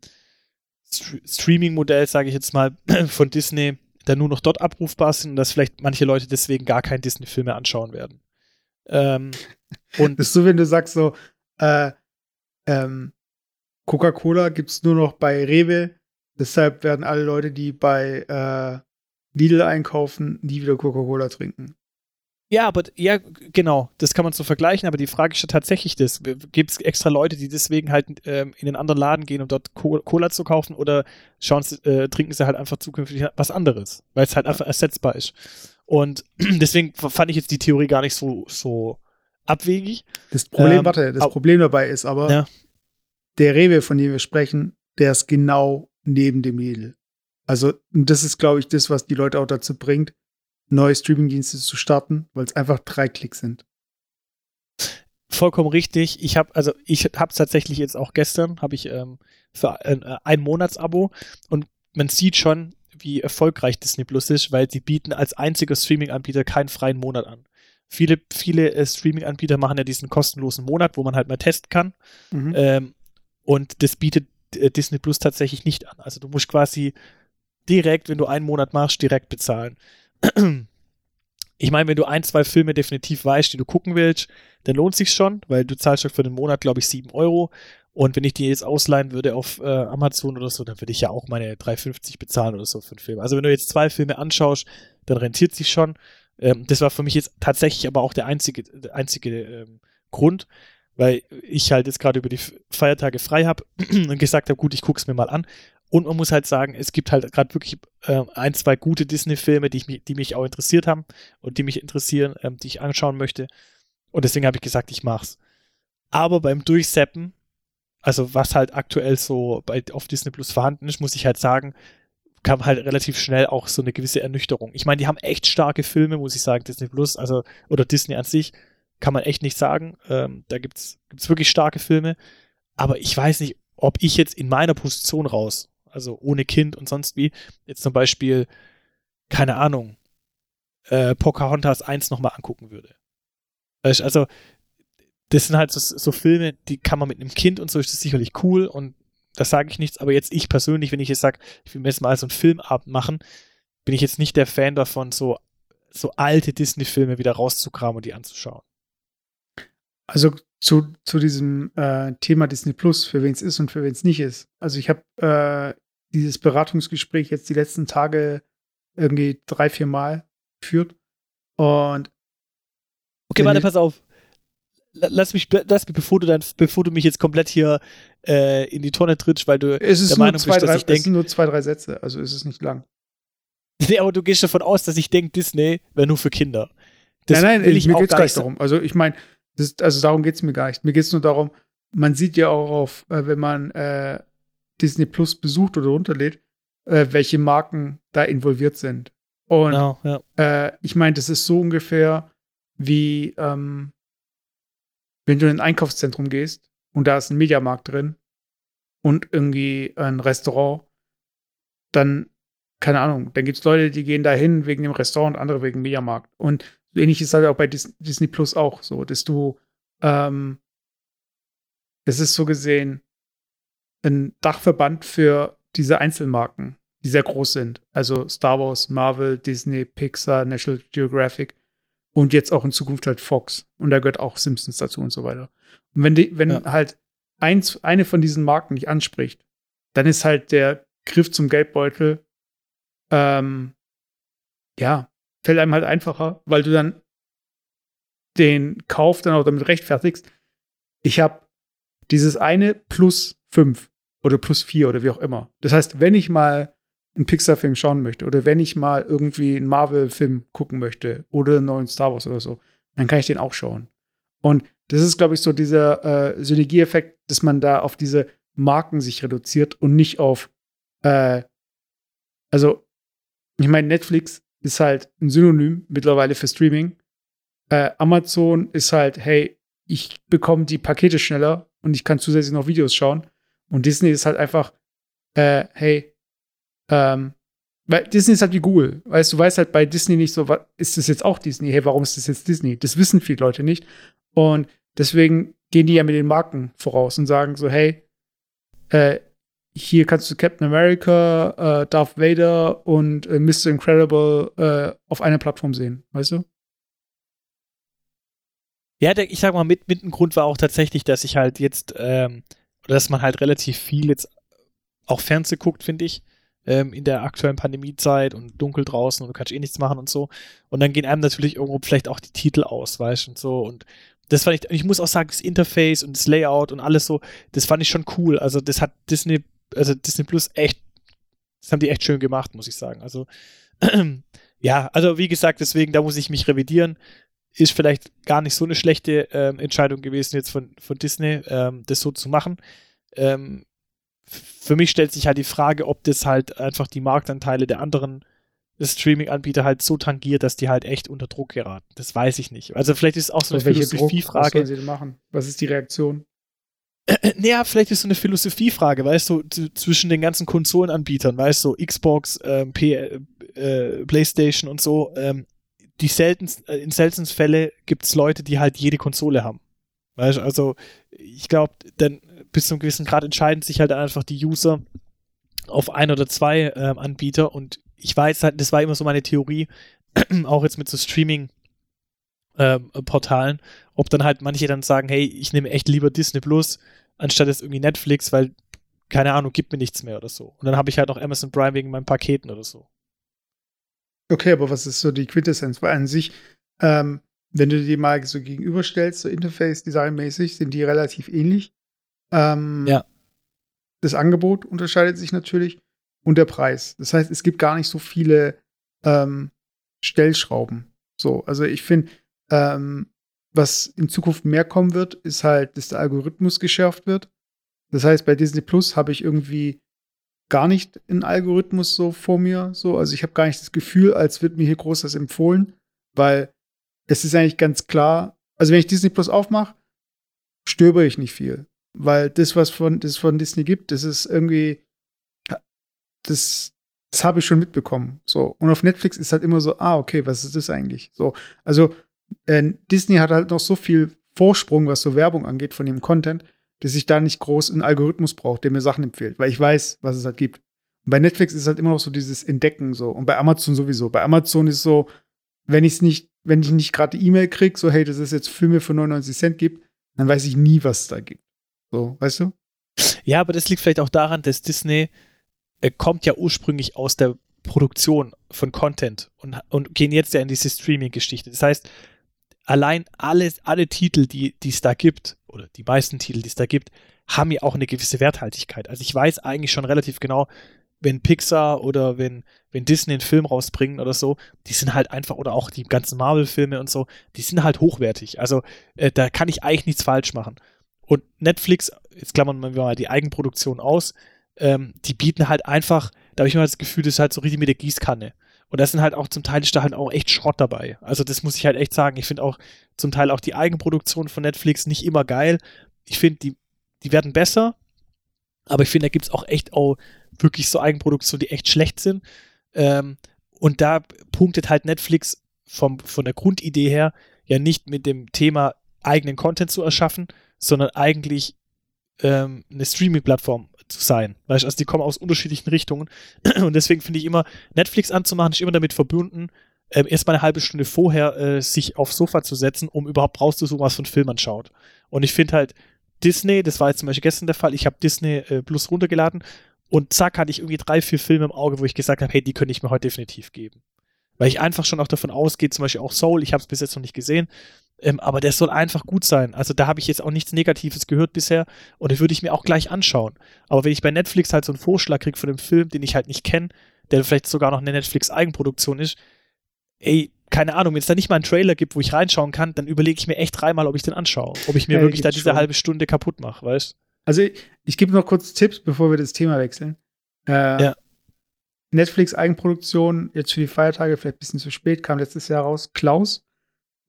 St Streaming-Modell, sage ich jetzt mal, von Disney, dann nur noch dort abrufbar sind und dass vielleicht manche Leute deswegen gar keinen Disney-Film mehr anschauen werden. Ähm, und Das ist so, wenn du sagst so, äh, ähm, Coca-Cola gibt es nur noch bei Rewe, deshalb werden alle Leute, die bei äh, Lidl einkaufen, nie wieder Coca-Cola trinken. Ja, aber ja, genau, das kann man so vergleichen, aber die Frage ist ja tatsächlich das. Gibt es extra Leute, die deswegen halt ähm, in einen anderen Laden gehen, um dort Co Cola zu kaufen oder schauen sie, äh, trinken sie halt einfach zukünftig was anderes, weil es halt einfach ersetzbar ist. Und deswegen fand ich jetzt die Theorie gar nicht so, so abwegig. Das Problem, Ähm, warte, das Problem dabei ist aber, Ja. der Rewe, von dem wir sprechen, der ist genau neben dem Lidl. Also, das ist, glaube ich, das, was die Leute auch dazu bringt, neue Streamingdienste zu starten, weil es einfach drei Klicks sind. Vollkommen richtig. Ich habe also ich habe tatsächlich jetzt auch gestern habe ich ähm, für ein, äh, ein Monatsabo und man sieht schon, wie erfolgreich Disney Plus ist, weil sie bieten als einziger Streaming-Anbieter keinen freien Monat an. Viele viele äh, Streaming-Anbieter machen ja diesen kostenlosen Monat, wo man halt mal testen kann. Mhm. Ähm, und das bietet äh, Disney Plus tatsächlich nicht an. Also du musst quasi direkt, wenn du einen Monat machst, direkt bezahlen. Ich meine, wenn du ein, zwei Filme definitiv weißt, die du gucken willst, dann lohnt sich schon, weil du zahlst schon für den Monat, glaube ich, 7 Euro. Und wenn ich die jetzt ausleihen würde auf äh, Amazon oder so, dann würde ich ja auch meine 3,50 bezahlen oder so für einen Film. Also wenn du jetzt zwei Filme anschaust, dann rentiert sich schon. Ähm, das war für mich jetzt tatsächlich aber auch der einzige, der einzige ähm, Grund, weil ich halt jetzt gerade über die Feiertage frei habe und gesagt habe, gut, ich gucke es mir mal an. Und man muss halt sagen, es gibt halt gerade wirklich äh, ein, zwei gute Disney-Filme, die, die mich auch interessiert haben und die mich interessieren, ähm, die ich anschauen möchte. Und deswegen habe ich gesagt, ich mach's. Aber beim Durchseppen, also was halt aktuell so bei, auf Disney Plus vorhanden ist, muss ich halt sagen, kam halt relativ schnell auch so eine gewisse Ernüchterung. Ich meine, die haben echt starke Filme, muss ich sagen, Disney Plus, also oder Disney an sich, kann man echt nicht sagen. Ähm, da gibt's gibt's wirklich starke Filme. Aber ich weiß nicht, ob ich jetzt in meiner Position raus, also ohne Kind und sonst wie, jetzt zum Beispiel, keine Ahnung, äh, Pocahontas 1 nochmal angucken würde. Also, das sind halt so, so Filme, die kann man mit einem Kind und so ist das sicherlich cool und das sage ich nichts, aber jetzt ich persönlich, wenn ich jetzt sage, ich will mir jetzt mal so einen Filmabend machen, bin ich jetzt nicht der Fan davon, so, so alte Disney-Filme wieder rauszukramen und die anzuschauen. Also zu, zu diesem äh, Thema Disney Plus, für wen es ist und für wen es nicht ist. Also ich habe äh, dieses Beratungsgespräch jetzt die letzten Tage irgendwie drei, vier Mal geführt. Und Okay, warte, pass auf. lass mich, lass mich, bevor du dann, bevor du mich jetzt komplett hier äh, in die Tonne trittst, weil du es ist der Meinung zwei, bist, dass drei, ich denke. Es sind nur zwei, drei Sätze, also ist es nicht lang. Nee, aber du gehst davon aus, dass ich denke, Disney wäre nur für Kinder. Das nein, nein, ich mir geht es gar nicht darum. Also ich meine, also darum geht es mir gar nicht. Mir geht es nur darum, man sieht ja auch auf, äh, wenn man äh, Disney Plus besucht oder runterlädt, äh, welche Marken da involviert sind. Und genau, ja. Äh, ich meine, das ist so ungefähr wie ähm, wenn du in ein Einkaufszentrum gehst und da ist ein Mediamarkt drin und irgendwie ein Restaurant, dann, keine Ahnung, dann gibt es Leute, die gehen da hin wegen dem Restaurant und andere wegen dem Mediamarkt. Und ähnlich ist halt auch bei Dis Disney Plus auch so, dass du, ähm, das ist so gesehen ein Dachverband für diese Einzelmarken, die sehr groß sind. Also Star Wars, Marvel, Disney, Pixar, National Geographic und jetzt auch in Zukunft halt Fox. Und da gehört auch Simpsons dazu und so weiter. Und wenn, die, wenn ja. halt eins, eine von diesen Marken nicht anspricht, dann ist halt der Griff zum Geldbeutel, ähm, ja, fällt einem halt einfacher, weil du dann den Kauf dann auch damit rechtfertigst. Ich habe dieses eine plus fünf oder plus vier oder wie auch immer. Das heißt, wenn ich mal einen Pixar-Film schauen möchte oder wenn ich mal irgendwie einen Marvel-Film gucken möchte oder einen neuen Star Wars oder so, dann kann ich den auch schauen. Und das ist, glaube ich, so dieser äh, Synergieeffekt, dass man da auf diese Marken sich reduziert und nicht auf, äh, also, ich meine, Netflix ist halt ein Synonym mittlerweile für Streaming. Äh, Amazon ist halt, hey, ich bekomme die Pakete schneller und ich kann zusätzlich noch Videos schauen. Und Disney ist halt einfach, äh, hey, ähm, weil Disney ist halt wie Google. Weißt du, weißt halt bei Disney nicht so, was, ist das jetzt auch Disney? Hey, warum ist das jetzt Disney? Das wissen viele Leute nicht. Und deswegen gehen die ja mit den Marken voraus und sagen so, hey, äh, hier kannst du Captain America, äh, Darth Vader und äh, Mr. Incredible äh, auf einer Plattform sehen, weißt du? Ja, der, ich sag mal, mit, mit ein Grund war auch tatsächlich, dass ich halt jetzt, ähm, dass man halt relativ viel jetzt auch Fernseh guckt, finde ich ähm, in der aktuellen Pandemiezeit und dunkel draußen und du kannst eh nichts machen und so. Und dann gehen einem natürlich irgendwo vielleicht auch die Titel aus, weißt du, und so. Und das fand ich, ich muss auch sagen, das Interface und das Layout und alles so, das fand ich schon cool. Also das hat Disney, also Disney Plus echt, das haben die echt schön gemacht, muss ich sagen. Also ja, also wie gesagt, deswegen, da muss ich mich revidieren. Ist vielleicht gar nicht so eine schlechte ähm, Entscheidung gewesen jetzt von, von Disney, ähm, das so zu machen. Ähm, für mich stellt sich halt die Frage, ob das halt einfach die Marktanteile der anderen Streaming-Anbieter halt so tangiert, dass die halt echt unter Druck geraten. Das weiß ich nicht. Also vielleicht ist es auch so eine Philosophiefrage. Was sollen sie denn machen? Was ist die Reaktion? naja, vielleicht ist so eine Philosophiefrage, weißt du, zwischen den ganzen Konsolenanbietern, weißt du, Xbox, ähm, äh, PlayStation und so. Ähm, die seltenst, äh, in seltensten Fälle gibt es Leute, die halt jede Konsole haben. Weißt du, also ich glaube, dann bis zu einem gewissen Grad entscheiden sich halt einfach die User auf ein oder zwei ähm, Anbieter und ich weiß halt, das war immer so meine Theorie, auch jetzt mit so Streaming ähm, Portalen, ob dann halt manche dann sagen, hey, ich nehme echt lieber Disney Plus anstatt jetzt irgendwie Netflix, weil keine Ahnung, gibt mir nichts mehr oder so. Und dann habe ich halt noch Amazon Prime wegen meinen Paketen oder so. Okay, aber was ist so die Quintessenz? Weil an sich, ähm, wenn du die mal so gegenüberstellst, so Interface-Design-mäßig, sind die relativ ähnlich. Ähm, ja. Das Angebot unterscheidet sich natürlich und der Preis. Das heißt, es gibt gar nicht so viele ähm, Stellschrauben. So, also ich finde, ähm, was in Zukunft mehr kommen wird, ist halt, dass der Algorithmus geschärft wird. Das heißt, bei Disney Plus habe ich irgendwie gar nicht einen Algorithmus so vor mir. So, also ich habe gar nicht das Gefühl, als wird mir hier groß das empfohlen, weil es ist eigentlich ganz klar. Also wenn ich Disney Plus aufmache, stöbe ich nicht viel weil das, was von, das von Disney gibt, das ist irgendwie, das, das habe ich schon mitbekommen. So. Und auf Netflix ist halt immer so, ah, okay, was ist das eigentlich? So. Also, äh, Disney hat halt noch so viel Vorsprung, was so Werbung angeht von dem Content, dass ich da nicht groß einen Algorithmus brauche, der mir Sachen empfiehlt, weil ich weiß, was es halt gibt. Und bei Netflix ist halt immer noch so dieses Entdecken so. Und bei Amazon sowieso. Bei Amazon ist so, wenn ich es nicht, wenn ich nicht gerade E-Mail kriege, so, hey, das ist jetzt Filme für 99 Cent gibt, dann weiß ich nie, was es da gibt. So, weißt du? Ja, aber das liegt vielleicht auch daran, dass Disney äh, kommt ja ursprünglich aus der Produktion von Content und, und gehen jetzt ja in diese Streaming-Geschichte. Das heißt, allein alles, alle Titel, die es da gibt, oder die meisten Titel, die es da gibt, haben ja auch eine gewisse Werthaltigkeit. Also ich weiß eigentlich schon relativ genau, wenn Pixar oder wenn, wenn Disney einen Film rausbringen oder so, die sind halt einfach, oder auch die ganzen Marvel-Filme und so, die sind halt hochwertig. Also äh, da kann ich eigentlich nichts falsch machen. Und Netflix, jetzt klammern wir mal die Eigenproduktion aus, ähm, die bieten halt einfach, da habe ich immer das Gefühl, das ist halt so richtig mit der Gießkanne. Und das sind halt auch zum Teil ist da halt auch echt Schrott dabei. Also das muss ich halt echt sagen. Ich finde auch zum Teil auch die Eigenproduktion von Netflix nicht immer geil. Ich finde, die, die werden besser, aber ich finde, da gibt es auch echt auch wirklich so Eigenproduktionen, die echt schlecht sind. Ähm, und da punktet halt Netflix vom, von der Grundidee her ja nicht mit dem Thema eigenen Content zu erschaffen, sondern eigentlich ähm, eine Streaming-Plattform zu sein. Weißt also die kommen aus unterschiedlichen Richtungen. Und deswegen finde ich immer, Netflix anzumachen, ist immer damit verbunden, ähm, erstmal eine halbe Stunde vorher äh, sich aufs Sofa zu setzen, um überhaupt rauszusuchen, was für einen Film man schaut. Und ich finde halt, Disney, das war jetzt zum Beispiel gestern der Fall, ich habe Disney äh, Plus runtergeladen und zack hatte ich irgendwie drei, vier Filme im Auge, wo ich gesagt habe, hey, die könnte ich mir heute definitiv geben. Weil ich einfach schon auch davon ausgehe, zum Beispiel auch Soul, ich habe es bis jetzt noch nicht gesehen, ähm, aber der soll einfach gut sein. Also da habe ich jetzt auch nichts Negatives gehört bisher und den würde ich mir auch gleich anschauen. Aber wenn ich bei Netflix halt so einen Vorschlag kriege von einem Film, den ich halt nicht kenne, der vielleicht sogar noch eine Netflix-Eigenproduktion ist, ey, keine Ahnung, wenn es da nicht mal einen Trailer gibt, wo ich reinschauen kann, dann überlege ich mir echt dreimal, ob ich den anschaue. Ob ich mir ja, wirklich da diese schon. halbe Stunde kaputt mache, weißt Also ich, ich gebe noch kurz Tipps, bevor wir das Thema wechseln. Äh, ja. Netflix Eigenproduktion, jetzt für die Feiertage, vielleicht ein bisschen zu spät, kam letztes Jahr raus. Klaus.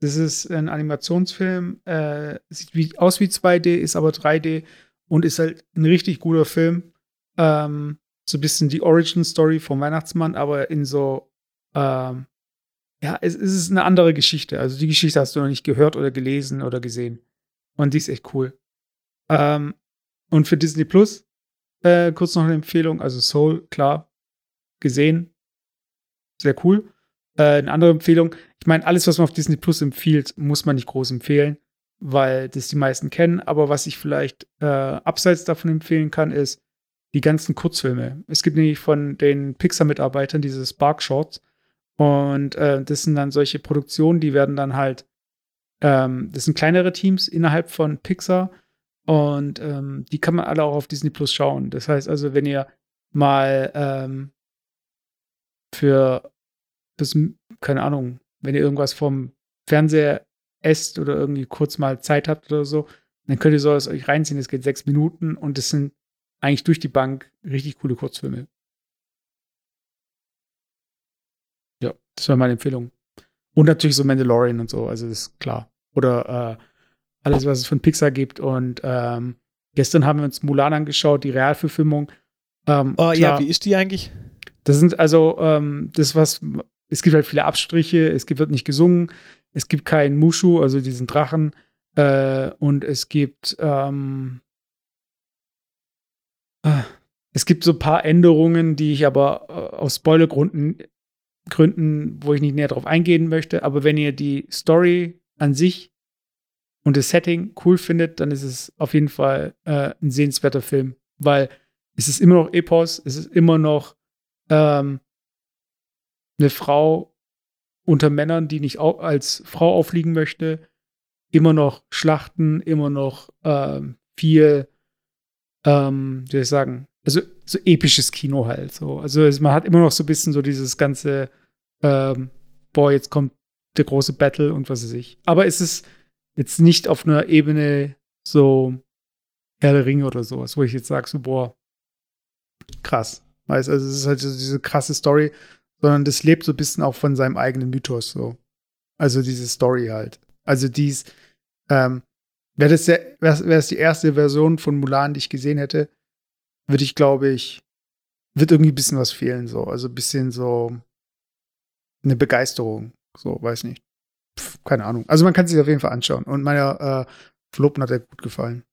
Das ist ein Animationsfilm, äh, sieht wie, aus wie 2D, ist aber 3D und ist halt ein richtig guter Film. Ähm, so ein bisschen die Origin-Story vom Weihnachtsmann, aber in so, ähm, ja, es, es, ist eine andere Geschichte. Also die Geschichte hast du noch nicht gehört oder gelesen oder gesehen. Und die ist echt cool. Ähm, und für Disney Plus, äh, kurz noch eine Empfehlung, also Soul, klar, gesehen. Sehr cool. Äh, eine andere Empfehlung, ich meine, alles, was man auf Disney Plus empfiehlt, muss man nicht groß empfehlen, weil das die meisten kennen. Aber was ich vielleicht äh, abseits davon empfehlen kann, ist die ganzen Kurzfilme. Es gibt nämlich von den Pixar-Mitarbeitern diese Spark Shorts. Und äh, das sind dann solche Produktionen, die werden dann halt, ähm, das sind kleinere Teams innerhalb von Pixar. Und ähm, die kann man alle auch auf Disney Plus schauen. Das heißt also, wenn ihr mal ähm, für das, keine Ahnung, wenn ihr irgendwas vom Fernseher esst oder irgendwie kurz mal Zeit habt oder so, dann könnt ihr sowas euch reinziehen. Es geht sechs Minuten und es sind eigentlich durch die Bank richtig coole Kurzfilme. Ja, das war meine Empfehlung. Und natürlich so Mandalorian und so, also das ist klar. Oder äh, alles, was es von Pixar gibt. Und ähm, gestern haben wir uns Mulan angeschaut, die Realverfilmung. Ähm, oh klar, ja, wie ist die eigentlich? Das sind also ähm, das, was es gibt halt viele Abstriche, es gibt, wird nicht gesungen, es gibt keinen Mushu, also diesen Drachen, äh, und es gibt ähm, äh, es gibt so ein paar Änderungen, die ich aber äh, aus Spoilergründen Gründen, wo ich nicht näher drauf eingehen möchte. Aber wenn ihr die Story an sich und das Setting cool findet, dann ist es auf jeden Fall äh, ein sehenswerter Film, weil es ist immer noch Epos, es ist immer noch ähm, eine Frau unter Männern, die nicht als Frau aufliegen möchte, immer noch Schlachten, immer noch ähm, viel, ähm, wie soll ich sagen, also so episches Kino halt. So. Also man hat immer noch so ein bisschen so dieses ganze, ähm, boah, jetzt kommt der große Battle und was weiß ich. Aber es ist jetzt nicht auf einer Ebene so Herr der Ringe oder sowas, wo ich jetzt sage, so, boah, krass. Weißt, also es ist halt so diese krasse Story, sondern das lebt so ein bisschen auch von seinem eigenen Mythos so. Also diese Story halt. Also dies, ähm, wäre das, wär, wär das die erste Version von Mulan, die ich gesehen hätte, würde ich, glaube ich, wird irgendwie ein bisschen was fehlen, so. Also ein bisschen so eine Begeisterung, so, weiß nicht. Pff, keine Ahnung. Also man kann sich auf jeden Fall anschauen. Und meiner äh, Verlobten hat er gut gefallen.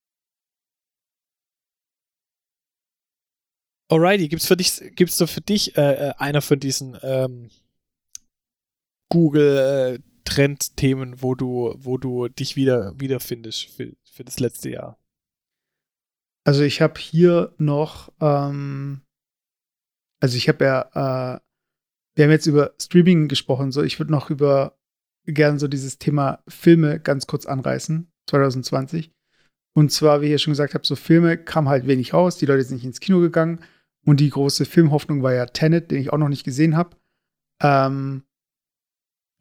Alrighty, gibt's für dich, gibt's für dich äh, äh, einer von diesen ähm, Google äh, Trendthemen, wo du, wo du dich wieder wiederfindest für, für das letzte Jahr? Also ich habe hier noch, ähm, also ich habe ja, äh, wir haben jetzt über Streaming gesprochen, so ich würde noch über gern so dieses Thema Filme ganz kurz anreißen, 2020. Und zwar, wie ich ja schon gesagt habe, so Filme kamen halt wenig raus, die Leute sind nicht ins Kino gegangen. Und die große Filmhoffnung war ja Tenet, den ich auch noch nicht gesehen habe. Ähm,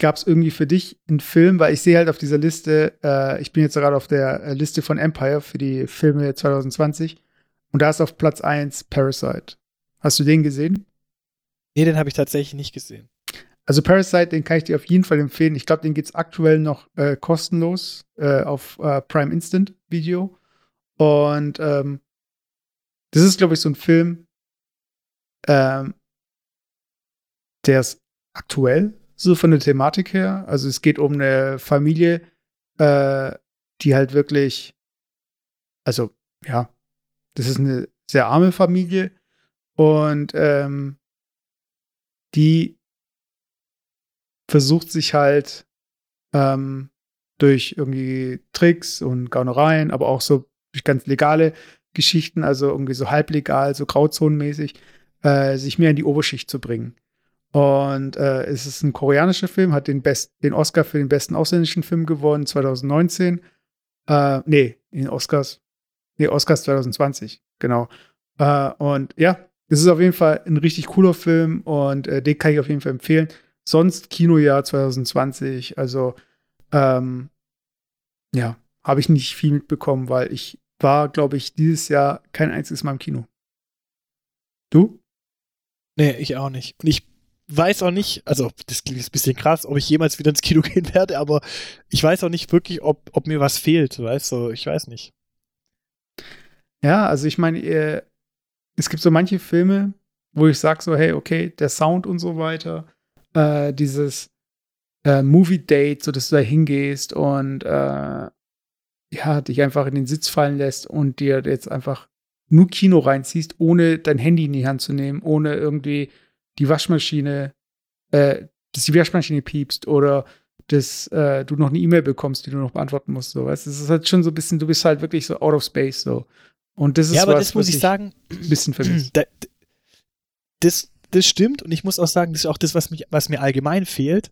Gab es irgendwie für dich einen Film, weil ich sehe halt auf dieser Liste, äh, ich bin jetzt gerade auf der äh, Liste von Empire für die Filme 2020 und da ist auf Platz 1 Parasite. Hast du den gesehen? Nee, den habe ich tatsächlich nicht gesehen. Also Parasite, den kann ich dir auf jeden Fall empfehlen. Ich glaube, den gibt es aktuell noch äh, kostenlos äh, auf äh, Prime Instant Video. Und ähm, das ist, glaube ich, so ein Film, ähm, der ist aktuell, so von der Thematik her. Also es geht um eine Familie, äh, die halt wirklich, also ja, das ist eine sehr arme Familie und ähm, die versucht sich halt ähm, durch irgendwie Tricks und Gaunereien, aber auch so durch ganz legale Geschichten, also irgendwie so halblegal, so grauzonenmäßig, äh, sich mehr in die Oberschicht zu bringen. Und äh, es ist ein koreanischer Film, hat den, Best, den Oscar für den besten ausländischen Film gewonnen 2019. Äh, nee, den Oscars. Nee, Oscars 2020, genau. Äh, und ja, es ist auf jeden Fall ein richtig cooler Film und äh, den kann ich auf jeden Fall empfehlen. Sonst Kinojahr 2020, also ähm, ja, habe ich nicht viel mitbekommen, weil ich war, glaube ich, dieses Jahr kein einziges Mal im Kino. Du? Nee, ich auch nicht. Und ich weiß auch nicht, also das klingt ein bisschen krass, ob ich jemals wieder ins Kino gehen werde, aber ich weiß auch nicht wirklich, ob, ob mir was fehlt, weißt du, ich weiß nicht. Ja, also ich meine, äh, es gibt so manche Filme, wo ich sage so, hey, okay, der Sound und so weiter, äh, dieses äh, Movie-Date, so dass du da hingehst und äh, ja, dich einfach in den Sitz fallen lässt und dir jetzt einfach nur Kino reinziehst, ohne dein Handy in die Hand zu nehmen, ohne irgendwie die Waschmaschine, äh, dass die Waschmaschine piepst oder dass äh, du noch eine E-Mail bekommst, die du noch beantworten musst. So, weißt? Es ist halt schon so ein bisschen, du bist halt wirklich so out of space. So. Und das ist ja, aber was, das muss ich, sagen, ein bisschen vermisst. das, das stimmt und ich muss auch sagen, das ist auch das, was, mich, was mir allgemein fehlt.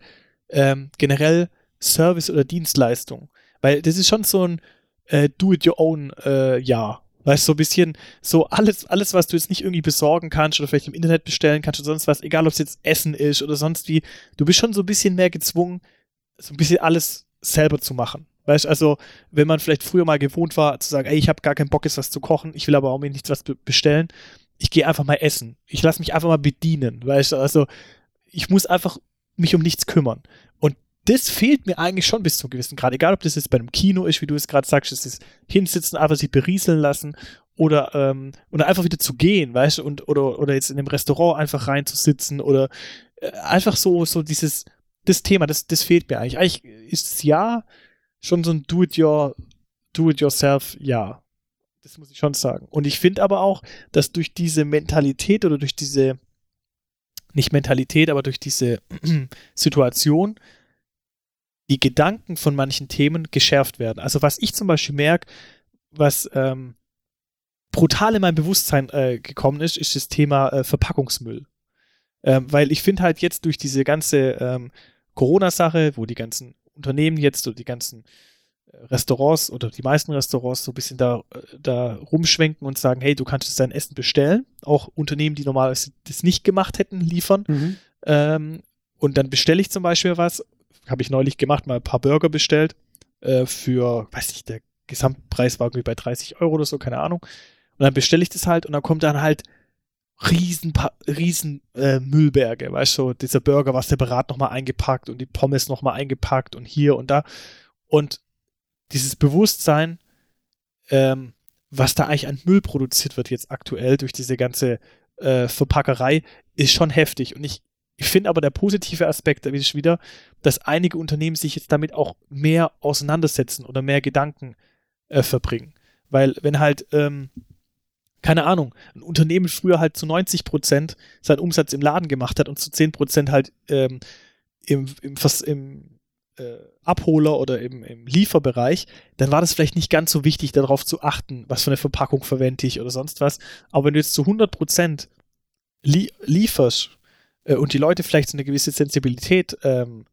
Ähm, generell Service oder Dienstleistung. Weil das ist schon so ein äh, Do-it-your-own-Jahr. Weißt du, so ein bisschen, so alles, alles, was du jetzt nicht irgendwie besorgen kannst oder vielleicht im Internet bestellen kannst oder sonst was, egal ob es jetzt Essen ist oder sonst wie, du bist schon so ein bisschen mehr gezwungen, so ein bisschen alles selber zu machen. Weißt du, also, wenn man vielleicht früher mal gewohnt war, zu sagen, ey, ich habe gar keinen Bock, jetzt was zu kochen, ich will aber auch mir nichts was bestellen, ich gehe einfach mal essen. Ich lasse mich einfach mal bedienen, weißt du, also, ich muss einfach mich um nichts kümmern. Und das fehlt mir eigentlich schon bis zu einem gewissen Grad. Egal, ob das jetzt bei einem Kino ist, wie du es gerade sagst, es ist hinsitzen, einfach sich berieseln lassen oder, ähm, oder einfach wieder zu gehen, weißt du, oder, oder jetzt in einem Restaurant einfach reinzusitzen oder äh, einfach so, so dieses, das Thema, das, das fehlt mir eigentlich. Eigentlich ist es ja schon so ein Do-it-your, Do-it-yourself, Das muss ich schon sagen. Und ich finde aber auch, dass durch diese Mentalität oder durch diese, nicht Mentalität, aber durch diese Situation, die Gedanken von manchen Themen geschärft werden. Also was ich zum Beispiel merke, was ähm, brutal in mein Bewusstsein äh, gekommen ist, ist das Thema äh, Verpackungsmüll. Ähm, weil ich finde halt jetzt durch diese ganze ähm, Corona-Sache, wo die ganzen Unternehmen jetzt oder die ganzen äh, Restaurants oder die meisten Restaurants so ein bisschen da, äh, da rumschwenken und sagen, hey, du kannst jetzt dein Essen bestellen. Auch Unternehmen, die normalerweise das nicht gemacht hätten, liefern. Mhm. Ähm, und dann bestelle ich zum Beispiel was habe ich neulich gemacht, mal ein paar Burger bestellt äh, für, weiß ich, der Gesamtpreis war irgendwie bei 30 Euro oder so, keine Ahnung. Und dann bestelle ich das halt und dann kommt dann halt riesen, riesen äh, Müllberge, weißt du, dieser Burger war separat nochmal eingepackt und die Pommes nochmal eingepackt und hier und da. Und dieses Bewusstsein, ähm, was da eigentlich an Müll produziert wird jetzt aktuell durch diese ganze äh, Verpackerei, ist schon heftig. Und ich, ich finde aber der positive Aspekt ist wieder, dass einige Unternehmen sich jetzt damit auch mehr auseinandersetzen oder mehr Gedanken äh, verbringen. Weil wenn halt, ähm, keine Ahnung, ein Unternehmen früher halt zu 90 Prozent seinen Umsatz im Laden gemacht hat und zu 10 Prozent halt ähm, im, im, im äh, Abholer oder im, im Lieferbereich, dann war das vielleicht nicht ganz so wichtig, darauf zu achten, was für eine Verpackung verwende ich oder sonst was. Aber wenn du jetzt zu 100 Prozent li lieferst äh, und die Leute vielleicht so eine gewisse Sensibilität ähm,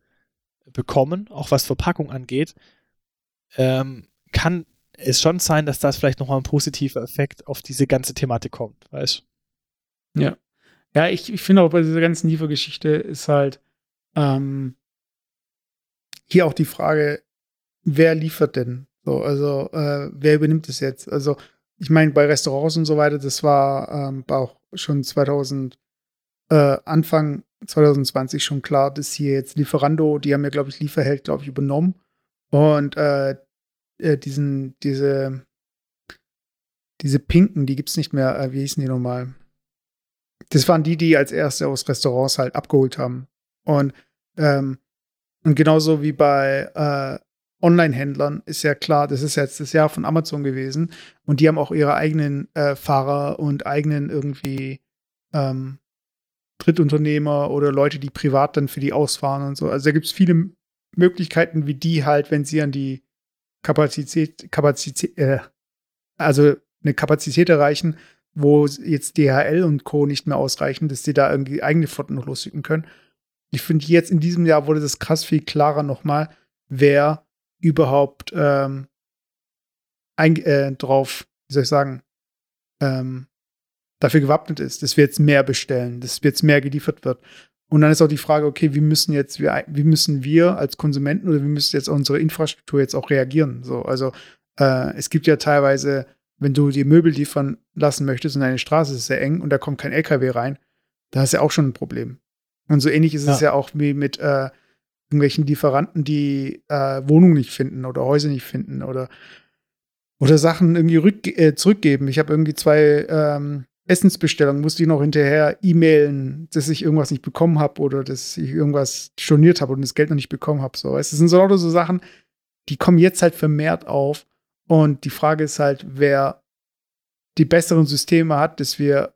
bekommen, auch was Verpackung angeht, ähm, kann es schon sein, dass das vielleicht nochmal ein positiver Effekt auf diese ganze Thematik kommt, weißt Ja. Ja, ich, ich finde auch bei dieser ganzen Liefergeschichte ist halt ähm, hier auch die Frage, wer liefert denn? So, also äh, wer übernimmt es jetzt? Also ich meine, bei Restaurants und so weiter, das war, ähm, auch schon 2000, äh, Anfang 2020 schon klar, dass hier jetzt Lieferando, die haben ja, glaube ich, Lieferheld, glaube ich, übernommen. Und äh, äh, diesen, diese, diese Pinken, die gibt es nicht mehr, äh, wie hießen die nochmal? Das waren die, die als erste aus Restaurants halt abgeholt haben. Und, ähm, und genauso wie bei äh, Online-Händlern ist ja klar, das ist jetzt das Jahr von Amazon gewesen. Und die haben auch ihre eigenen äh, Fahrer und eigenen irgendwie ähm, Drittunternehmer oder Leute, die privat dann für die ausfahren und so. Also da gibt es viele Möglichkeiten, wie die halt, wenn sie an die Kapazität, Kapazität, äh, also eine Kapazität erreichen, wo jetzt DHL und Co. nicht mehr ausreichen, dass sie da irgendwie eigene Flotten noch losschicken können. Ich finde, jetzt in diesem Jahr wurde das krass viel klarer nochmal, wer überhaupt ähm, ein, äh, drauf, wie soll ich sagen, ähm, dafür gewappnet ist, dass wir jetzt mehr bestellen, dass jetzt mehr geliefert wird. Und dann ist auch die Frage, okay, wie müssen jetzt wir, wie müssen wir als Konsumenten oder wie müsste jetzt unsere Infrastruktur jetzt auch reagieren? So, also äh, es gibt ja teilweise, wenn du die Möbel liefern lassen möchtest und deine Straße ist sehr eng und da kommt kein LKW rein, da ist ja auch schon ein Problem. Und so ähnlich ist ja. es ja auch wie mit äh, irgendwelchen Lieferanten, die äh, Wohnungen nicht finden oder Häuser nicht finden oder oder Sachen irgendwie rück, äh, zurückgeben. Ich habe irgendwie zwei ähm, Essensbestellungen, musste ich noch hinterher e-mailen, dass ich irgendwas nicht bekommen habe oder dass ich irgendwas storniert habe und das Geld noch nicht bekommen habe. So, es sind so lauter so Sachen, die kommen jetzt halt vermehrt auf. Und die Frage ist halt, wer die besseren Systeme hat, dass wir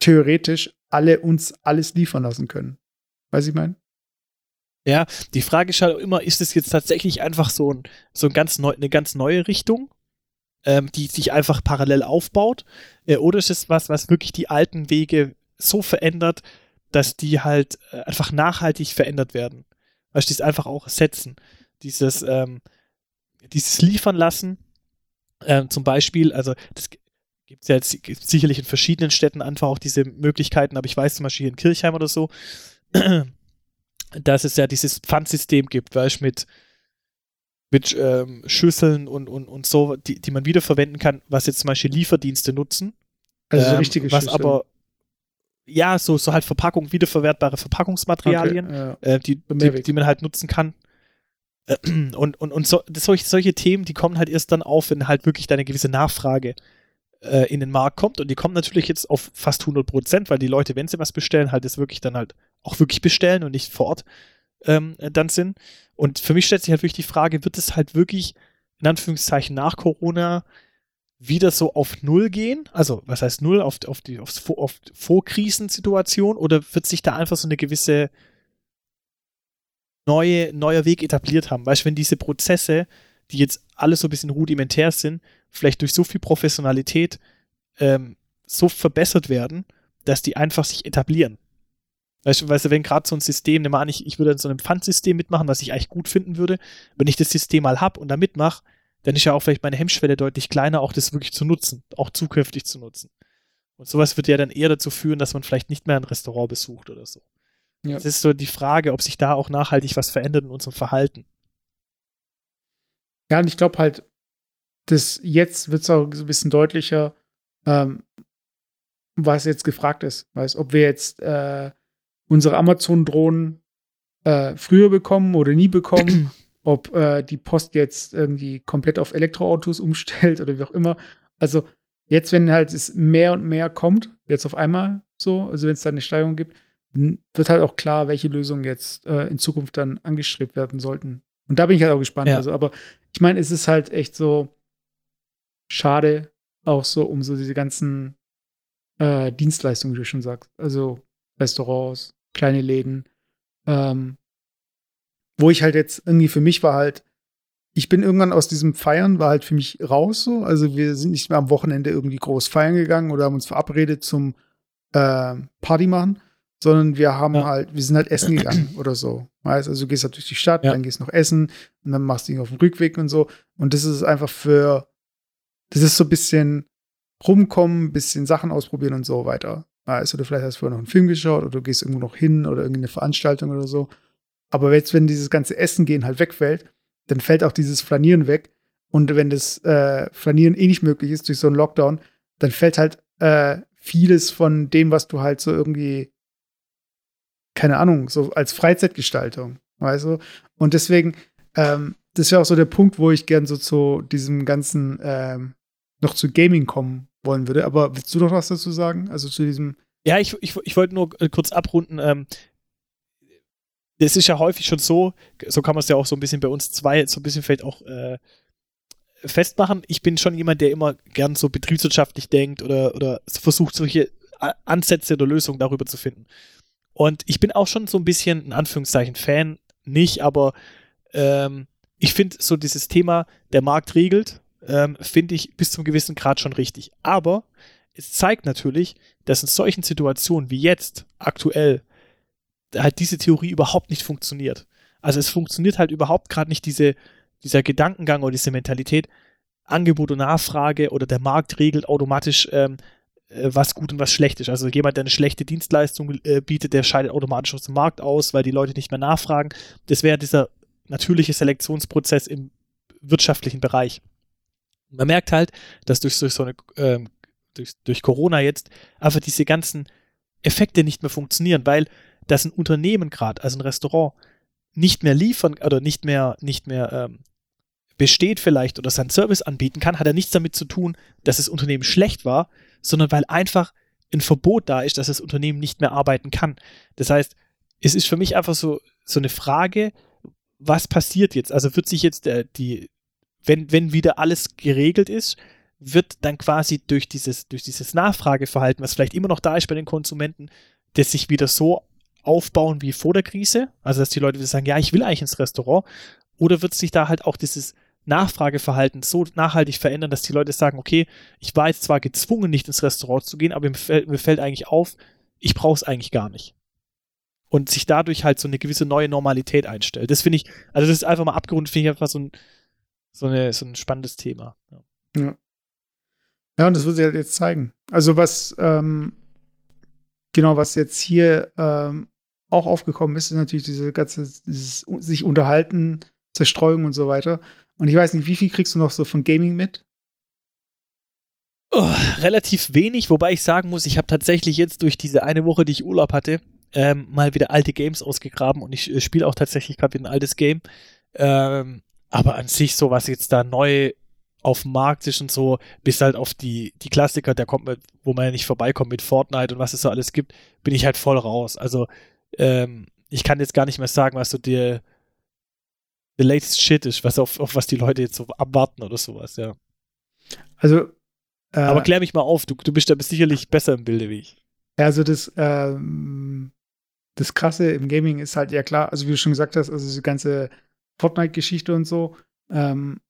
theoretisch alle uns alles liefern lassen können. Weiß ich mein? Ja, die Frage ist halt immer, ist es jetzt tatsächlich einfach so, ein, so ein ganz neu, eine ganz neue Richtung, ähm, die sich einfach parallel aufbaut? Äh, oder ist es was, was wirklich die alten Wege so verändert, dass die halt äh, einfach nachhaltig verändert werden? Du, die einfach auch setzen. Dieses, ähm, dieses Liefern lassen, ähm, zum Beispiel, also das gibt es ja jetzt sicherlich in verschiedenen Städten einfach auch diese Möglichkeiten, aber ich weiß zum Beispiel in Kirchheim oder so, dass es ja dieses Pfandsystem gibt, weißt du, mit, mit ähm, Schüsseln und, und, und so, die, die man wiederverwenden kann, was jetzt zum Beispiel Lieferdienste nutzen. Also so ähm, richtige was Schüsseln. aber ja, so, so halt Verpackung, wiederverwertbare Verpackungsmaterialien, okay, ja. äh, die, die, die, man halt nutzen kann. Und, und, und so, solche, solche Themen, die kommen halt erst dann auf, wenn halt wirklich deine gewisse Nachfrage äh, in den Markt kommt. Und die kommt natürlich jetzt auf fast 100 Prozent, weil die Leute, wenn sie was bestellen, halt es wirklich dann halt auch wirklich bestellen und nicht vor Ort ähm, dann sind. Und für mich stellt sich halt wirklich die Frage, wird es halt wirklich in Anführungszeichen nach Corona wieder so auf Null gehen? Also, was heißt Null? Auf, auf die auf, auf Vorkrisensituation? Oder wird sich da einfach so eine gewisse neue, neuer Weg etabliert haben? Weißt du, wenn diese Prozesse, die jetzt alle so ein bisschen rudimentär sind, vielleicht durch so viel Professionalität ähm, so verbessert werden, dass die einfach sich etablieren. Weißt du, weißt du wenn gerade so ein System, nimm mal an, ich, ich würde in so einem Pfandsystem mitmachen, was ich eigentlich gut finden würde, wenn ich das System mal habe und da mitmache, dann ist ja auch vielleicht meine Hemmschwelle deutlich kleiner, auch das wirklich zu nutzen, auch zukünftig zu nutzen. Und sowas wird ja dann eher dazu führen, dass man vielleicht nicht mehr ein Restaurant besucht oder so. Ja. Das ist so die Frage, ob sich da auch nachhaltig was verändert in unserem Verhalten. Ja, und ich glaube halt, dass jetzt wird es auch ein bisschen deutlicher, ähm, was jetzt gefragt ist. Weißt, ob wir jetzt äh, unsere Amazon-Drohnen äh, früher bekommen oder nie bekommen, ob äh, die Post jetzt irgendwie komplett auf Elektroautos umstellt oder wie auch immer. Also jetzt, wenn halt es mehr und mehr kommt, jetzt auf einmal so, also wenn es da eine Steigerung gibt, wird halt auch klar, welche Lösungen jetzt äh, in Zukunft dann angestrebt werden sollten. Und da bin ich halt auch gespannt. Ja. Also, aber ich meine, es ist halt echt so schade, auch so um so diese ganzen äh, Dienstleistungen, wie du schon sagst. Also Restaurants, kleine Läden. Ähm, wo ich halt jetzt irgendwie für mich war halt, ich bin irgendwann aus diesem Feiern, war halt für mich raus so. Also wir sind nicht mehr am Wochenende irgendwie groß feiern gegangen oder haben uns verabredet zum äh, Party machen, sondern wir haben Ja. halt, wir sind halt essen gegangen oder so. Weißt also du gehst halt durch die Stadt, Ja. dann gehst noch essen und dann machst du ihn auf dem Rückweg und so. Und das ist einfach für, das ist so ein bisschen rumkommen, ein bisschen Sachen ausprobieren und so weiter. Weißt du, du vielleicht hast vorher noch einen Film geschaut oder du gehst irgendwo noch hin oder irgendeine Veranstaltung oder so. Aber jetzt, wenn dieses ganze Essen gehen halt wegfällt, dann fällt auch dieses Flanieren weg. Und wenn das äh, Flanieren eh nicht möglich ist durch so einen Lockdown, dann fällt halt äh, vieles von dem, was du halt so irgendwie, keine Ahnung, so als Freizeitgestaltung, weißt du? Und deswegen, ähm, das wäre auch so der Punkt, wo ich gern so zu diesem ganzen, ähm, noch zu Gaming kommen wollen würde. Aber willst du noch was dazu sagen? Also zu diesem, Ja, ich, ich, ich wollte nur äh, kurz abrunden. Ähm, das ist ja häufig schon so, so kann man es ja auch so ein bisschen bei uns zwei, so ein bisschen vielleicht auch äh, festmachen. Ich bin schon jemand, der immer gern so betriebswirtschaftlich denkt oder, oder versucht, solche A- Ansätze oder Lösungen darüber zu finden. Und ich bin auch schon so ein bisschen, in Anführungszeichen, Fan, nicht, aber ähm, ich finde so dieses Thema, der Markt regelt, ähm, finde ich bis zum gewissen Grad schon richtig. Aber es zeigt natürlich, dass in solchen Situationen wie jetzt, aktuell, halt diese Theorie überhaupt nicht funktioniert. Also es funktioniert halt überhaupt gerade nicht diese, dieser Gedankengang oder diese Mentalität, Angebot und Nachfrage oder der Markt regelt automatisch, ähm, äh, was gut und was schlecht ist. Also jemand, der eine schlechte Dienstleistung äh, bietet, der scheidet automatisch aus dem Markt aus, weil die Leute nicht mehr nachfragen. Das wäre dieser natürliche Selektionsprozess im wirtschaftlichen Bereich. Man merkt halt, dass durch, durch so eine ähm, durch, durch Corona jetzt einfach diese ganzen Effekte nicht mehr funktionieren, weil das ein Unternehmen gerade, also ein Restaurant, nicht mehr liefern oder nicht mehr, nicht mehr ähm, besteht vielleicht oder seinen Service anbieten kann, hat er nichts damit zu tun, dass das Unternehmen schlecht war, sondern weil einfach ein Verbot da ist, dass das Unternehmen nicht mehr arbeiten kann. Das heißt, es ist für mich einfach so, so eine Frage, was passiert jetzt? Also wird sich jetzt der, die, wenn, wenn wieder alles geregelt ist, wird dann quasi durch dieses, durch dieses Nachfrageverhalten, was vielleicht immer noch da ist bei den Konsumenten, das sich wieder so aufbauen wie vor der Krise, also dass die Leute wieder sagen, ja, ich will eigentlich ins Restaurant, oder wird sich da halt auch dieses Nachfrageverhalten so nachhaltig verändern, dass die Leute sagen, okay, ich war jetzt zwar gezwungen, nicht ins Restaurant zu gehen, aber mir fällt, mir fällt eigentlich auf, ich brauche es eigentlich gar nicht. Und sich dadurch halt so eine gewisse neue Normalität einstellt. Das finde ich, also das ist einfach mal abgerundet, finde ich einfach so ein, so, eine, so ein spannendes Thema. Ja. Ja, und das wird sich halt jetzt zeigen. Also was, ähm, genau, was jetzt hier ähm, auch aufgekommen ist, ist natürlich diese ganze, dieses sich unterhalten, Zerstreuung und so weiter. Und ich weiß nicht, wie viel kriegst du noch so von Gaming mit? Oh, relativ wenig, wobei ich sagen muss, ich habe tatsächlich jetzt durch diese eine Woche, die ich Urlaub hatte, ähm, mal wieder alte Games ausgegraben und ich äh, spiele auch tatsächlich gerade wieder ein altes Game. Ähm, aber an sich, so was jetzt da neu auf dem Markt ist und so, bis halt auf die, die Klassiker, der kommt mit, wo man ja nicht vorbeikommt mit Fortnite und was es so alles gibt, bin ich halt voll raus. Also, ähm, ich kann jetzt gar nicht mehr sagen, was so der, der latest Shit ist, was auf, auf was die Leute jetzt so abwarten oder sowas, ja. Also, äh, Aber klär mich mal auf, du, du bist da sicherlich besser im Bilde wie ich. also das, ähm, das Krasse im Gaming ist halt ja klar, also wie du schon gesagt hast, also diese ganze Fortnite-Geschichte und so, ähm,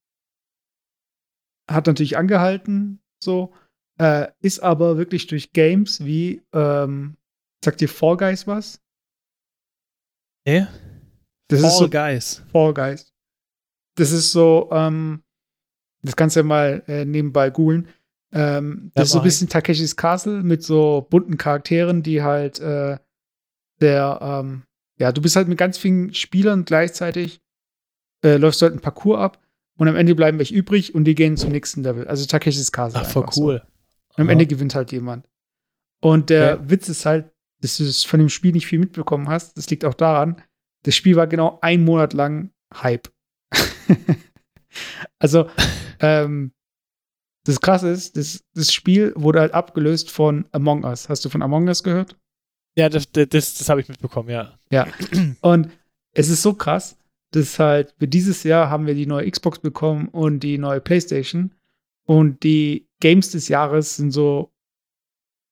hat natürlich angehalten, so, äh, ist aber wirklich durch Games wie, ähm, sagt dir Fall Guys was? Nee? Das ist All so Guys. Fall Guys. Das ist so, ähm, das kannst du ja mal äh, nebenbei googeln. Ähm, das Ja, ist so ein bisschen Takeshis Castle mit so bunten Charakteren, die halt äh, der, ähm, ja, du bist halt mit ganz vielen Spielern gleichzeitig, äh, läufst du halt ein Parcours ab und am Ende bleiben welche übrig und die gehen zum nächsten Level. Also Takeshis Castle. Ach, voll einfach so. cool. Und am. Ende gewinnt halt jemand. Und der Okay. Witz ist halt, dass du es von dem Spiel nicht viel mitbekommen hast. Das liegt auch daran, das Spiel war genau ein Monat lang Hype. also, ähm, das Krasse ist, das, das Spiel wurde halt abgelöst von Among Us. Hast du von Among Us gehört? Ja, das, das, das habe ich mitbekommen, ja. Ja. Und es ist so krass, dass halt wir dieses Jahr haben wir die neue Xbox bekommen und die neue PlayStation. Und die Games des Jahres sind so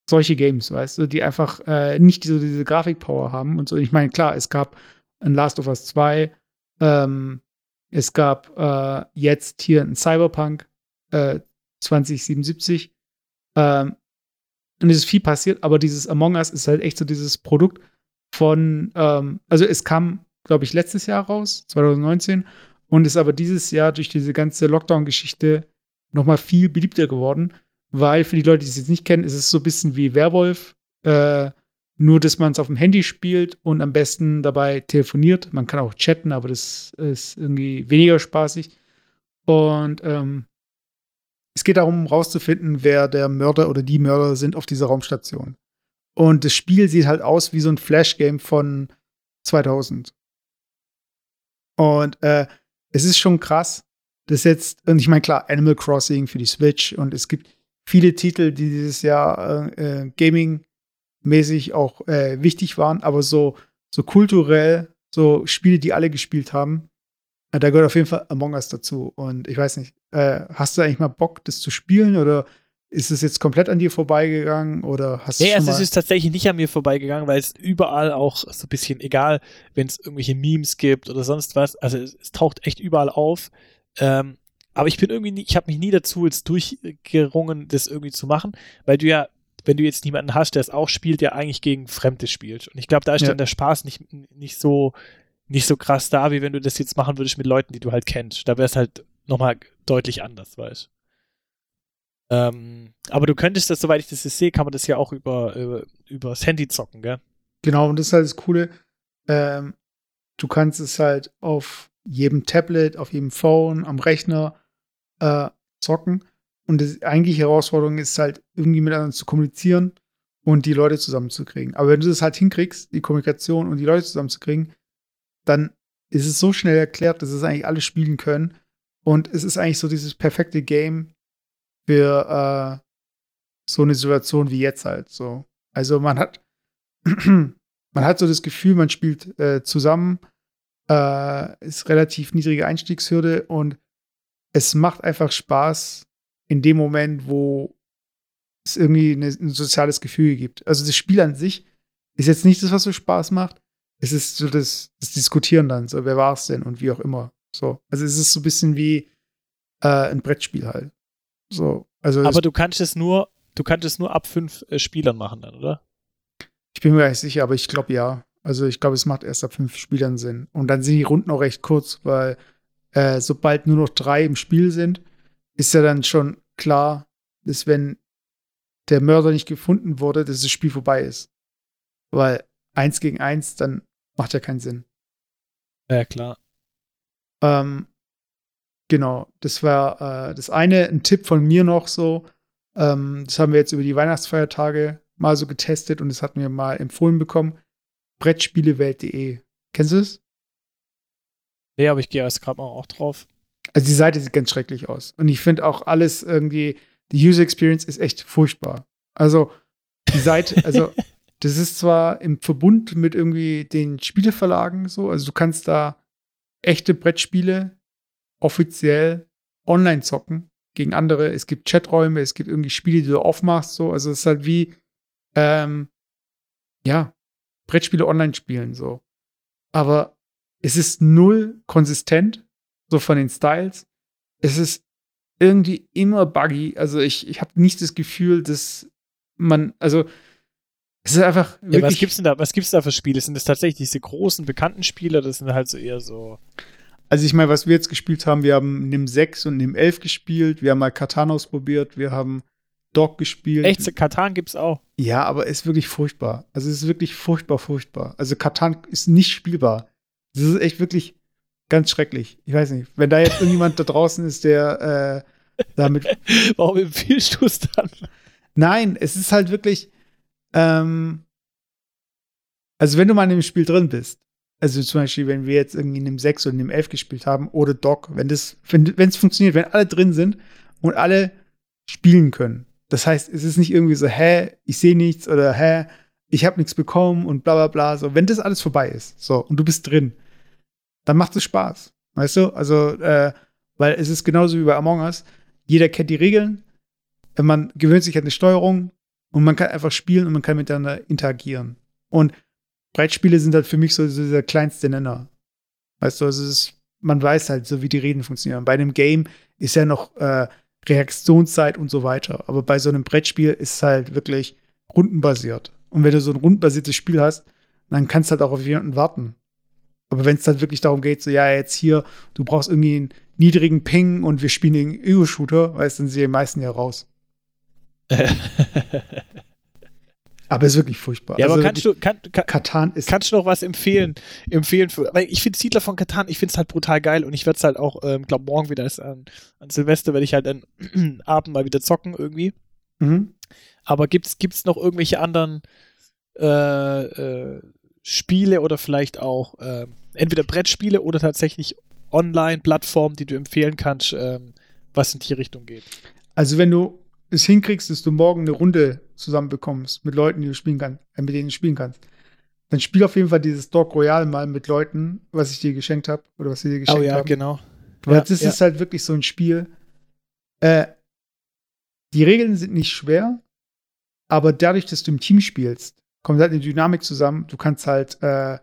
solche Games, weißt du, die einfach äh, nicht so diese Grafikpower haben und so. Ich meine, klar, es gab ein Last of Us 2, ähm, es gab äh, jetzt hier ein Cyberpunk äh, 2077. Ähm, und es ist viel passiert, aber dieses Among Us ist halt echt so dieses Produkt von, ähm, also es kam, glaube ich, letztes Jahr raus, 2019, und ist aber dieses Jahr durch diese ganze Lockdown-Geschichte nochmal viel beliebter geworden, weil für die Leute, die es jetzt nicht kennen, ist es so ein bisschen wie Werwolf, äh, nur dass man es auf dem Handy spielt und am besten dabei telefoniert. Man kann auch chatten, aber das ist irgendwie weniger spaßig. Und ähm, es geht darum, rauszufinden, wer der Mörder oder die Mörder sind auf dieser Raumstation. Und das Spiel sieht halt aus wie so ein Flash-Game von 2000. Und äh, es ist schon krass, dass jetzt, und ich meine, klar, Animal Crossing für die Switch und es gibt viele Titel, die dieses Jahr äh, äh Gaming-mäßig auch äh, wichtig waren, aber so, so kulturell, so Spiele, die alle gespielt haben, äh, da gehört auf jeden Fall Among Us dazu. Und ich weiß nicht, äh, hast du eigentlich mal Bock, das zu spielen oder ist es jetzt komplett an dir vorbeigegangen oder hast du Nee, also es ist tatsächlich nicht an mir vorbeigegangen, weil es überall auch so ein bisschen, egal, wenn es irgendwelche Memes gibt oder sonst was, also es, es taucht echt überall auf. Ähm, aber ich bin irgendwie nie, ich habe mich nie dazu jetzt durchgerungen, das irgendwie zu machen, weil du ja, wenn du jetzt niemanden hast, der es auch spielt, ja eigentlich gegen Fremde spielt. Und ich glaube, da ist ja. dann der Spaß nicht, nicht so, nicht so krass da, wie wenn du das jetzt machen würdest mit Leuten, die du halt kennst. Da wäre es halt nochmal deutlich anders, weißt du. Ähm, aber du könntest das, soweit ich das jetzt sehe, kann man das ja auch über, über übers Handy zocken, gell? Genau, und das ist halt das Coole. Ähm, du kannst es halt auf jedem Tablet, auf jedem Phone, am Rechner äh, zocken. Und die eigentliche Herausforderung ist halt, irgendwie miteinander zu kommunizieren und die Leute zusammenzukriegen. Aber wenn du das halt hinkriegst, die Kommunikation und die Leute zusammenzukriegen, dann ist es so schnell erklärt, dass es eigentlich alle spielen können. Und es ist eigentlich so dieses perfekte Game, für äh, so eine Situation wie jetzt halt. So. Also man hat, man hat so das Gefühl, man spielt äh, zusammen, äh, ist relativ niedrige Einstiegshürde und es macht einfach Spaß in dem Moment, wo es irgendwie eine, ein soziales Gefühl gibt. Also das Spiel an sich ist jetzt nicht das, was so Spaß macht. Es ist so das, das Diskutieren dann, so wer war es denn und wie auch immer. So. Also es ist so ein bisschen wie äh, ein Brettspiel halt. So, also Aber du kannst es nur, du kannst es nur ab fünf äh, Spielern machen dann, oder? Ich bin mir gar nicht sicher, aber ich glaube ja. Also ich glaube, es macht erst ab fünf Spielern Sinn. Und dann sind die Runden auch recht kurz, weil äh, sobald nur noch drei im Spiel sind, ist ja dann schon klar, dass wenn der Mörder nicht gefunden wurde, dass das Spiel vorbei ist. Weil eins gegen eins, dann macht ja keinen Sinn. Ja, klar. Ähm, Genau, das war äh, das eine. Ein Tipp von mir noch so. Ähm, das haben wir jetzt über die Weihnachtsfeiertage mal so getestet und das hatten wir mal empfohlen bekommen. Brettspielewelt.de. Kennst du es? Nee, aber ich gehe jetzt gerade mal auch drauf. Also die Seite sieht ganz schrecklich aus. Und ich finde auch alles irgendwie, die User Experience ist echt furchtbar. Also die Seite, also das ist zwar im Verbund mit irgendwie den Spieleverlagen so, also du kannst da echte Brettspiele offiziell online zocken gegen andere. Es gibt Chaträume, es gibt irgendwie Spiele, die du aufmachst, so. Also es ist halt wie, ähm, ja, Brettspiele online spielen, so. Aber es ist null konsistent, so von den Styles. Es ist irgendwie immer buggy. Also ich, ich habe nicht das Gefühl, dass man, also es ist einfach. Ja, was gibt's denn da? Was gibt's da für Spiele? Sind das tatsächlich diese großen bekannten Spiele? Das sind halt so eher so. Also ich meine, was wir jetzt gespielt haben, wir haben NIM 6 und NIM 11 gespielt, wir haben mal Katan ausprobiert, wir haben Dog gespielt. Echt, Katan gibt's auch. Ja, aber ist wirklich furchtbar. Also es ist wirklich furchtbar, furchtbar. Also Katan ist nicht spielbar. Das ist echt wirklich ganz schrecklich. Ich weiß nicht, wenn da jetzt irgendjemand da draußen ist, der äh, damit. Warum empfiehlst du es dann? Nein, es ist halt wirklich. Ähm, also wenn du mal in dem Spiel drin bist also zum Beispiel, wenn wir jetzt irgendwie in dem 6 oder in dem 11 gespielt haben oder Doc, wenn das, wenn es funktioniert, wenn alle drin sind und alle spielen können. Das heißt, es ist nicht irgendwie so, hä, ich sehe nichts oder hä, ich habe nichts bekommen und bla bla bla. So, wenn das alles vorbei ist, so, und du bist drin, dann macht es Spaß. Weißt du? Also, äh, weil es ist genauso wie bei Among Us. Jeder kennt die Regeln, man gewöhnt sich an die Steuerung und man kann einfach spielen und man kann miteinander interagieren. Und Brettspiele sind halt für mich so, so dieser kleinste Nenner. Weißt du, also ist, man weiß halt so, wie die Reden funktionieren. Bei einem Game ist ja noch äh, Reaktionszeit und so weiter. Aber bei so einem Brettspiel ist es halt wirklich, rundenbasiert. Und wenn du so ein rundenbasiertes Spiel hast, dann kannst du halt auch auf jemanden warten. Aber wenn es dann wirklich darum geht, so, ja, jetzt hier, du brauchst irgendwie einen niedrigen Ping und wir spielen den Ego-Shooter, weißt du, dann sind die meisten ja raus. aber es ist wirklich furchtbar. Ja, also aber kannst du, kann, kann, Katan ist. Kannst du noch was empfehlen? empfehlen für, weil ich finde Siedler von Katan, ich finde es halt brutal geil und ich werde es halt auch, ähm, glaube morgen wieder ist an, an Silvester, werde ich halt einen Abend mal wieder zocken irgendwie. Mhm. Aber gibt's, gibt's noch irgendwelche anderen äh, äh, Spiele oder vielleicht auch äh, entweder Brettspiele oder tatsächlich Online-Plattformen, die du empfehlen kannst, ähm, was in die Richtung geht? Also wenn du es hinkriegst, dass du morgen eine Runde zusammenbekommst mit Leuten, die du spielen kannst, äh, mit denen du spielen kannst, dann spiel auf jeden Fall dieses Dog Royale mal mit Leuten, was ich dir geschenkt habe oder was sie dir geschenkt haben. Oh ja, haben. genau. Weil ja, das ja. ist halt wirklich so ein Spiel. Äh, die Regeln sind nicht schwer, aber dadurch, dass du im Team spielst, kommt halt eine Dynamik zusammen. Du kannst halt äh,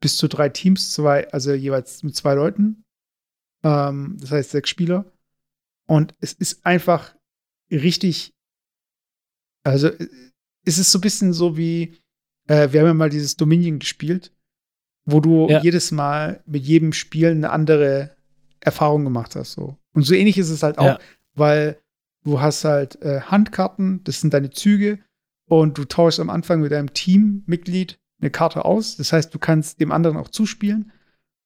bis zu drei Teams, zwei, also jeweils mit zwei Leuten. Ähm, das heißt sechs Spieler. Und es ist einfach richtig, also es ist so ein bisschen so wie, äh, wir haben ja mal dieses Dominion gespielt, wo du ja. jedes Mal mit jedem Spiel eine andere Erfahrung gemacht hast. So. Und so ähnlich ist es halt auch, ja. weil du hast halt äh, Handkarten, das sind deine Züge, und du tauschst am Anfang mit deinem Teammitglied eine Karte aus. Das heißt, du kannst dem anderen auch zuspielen.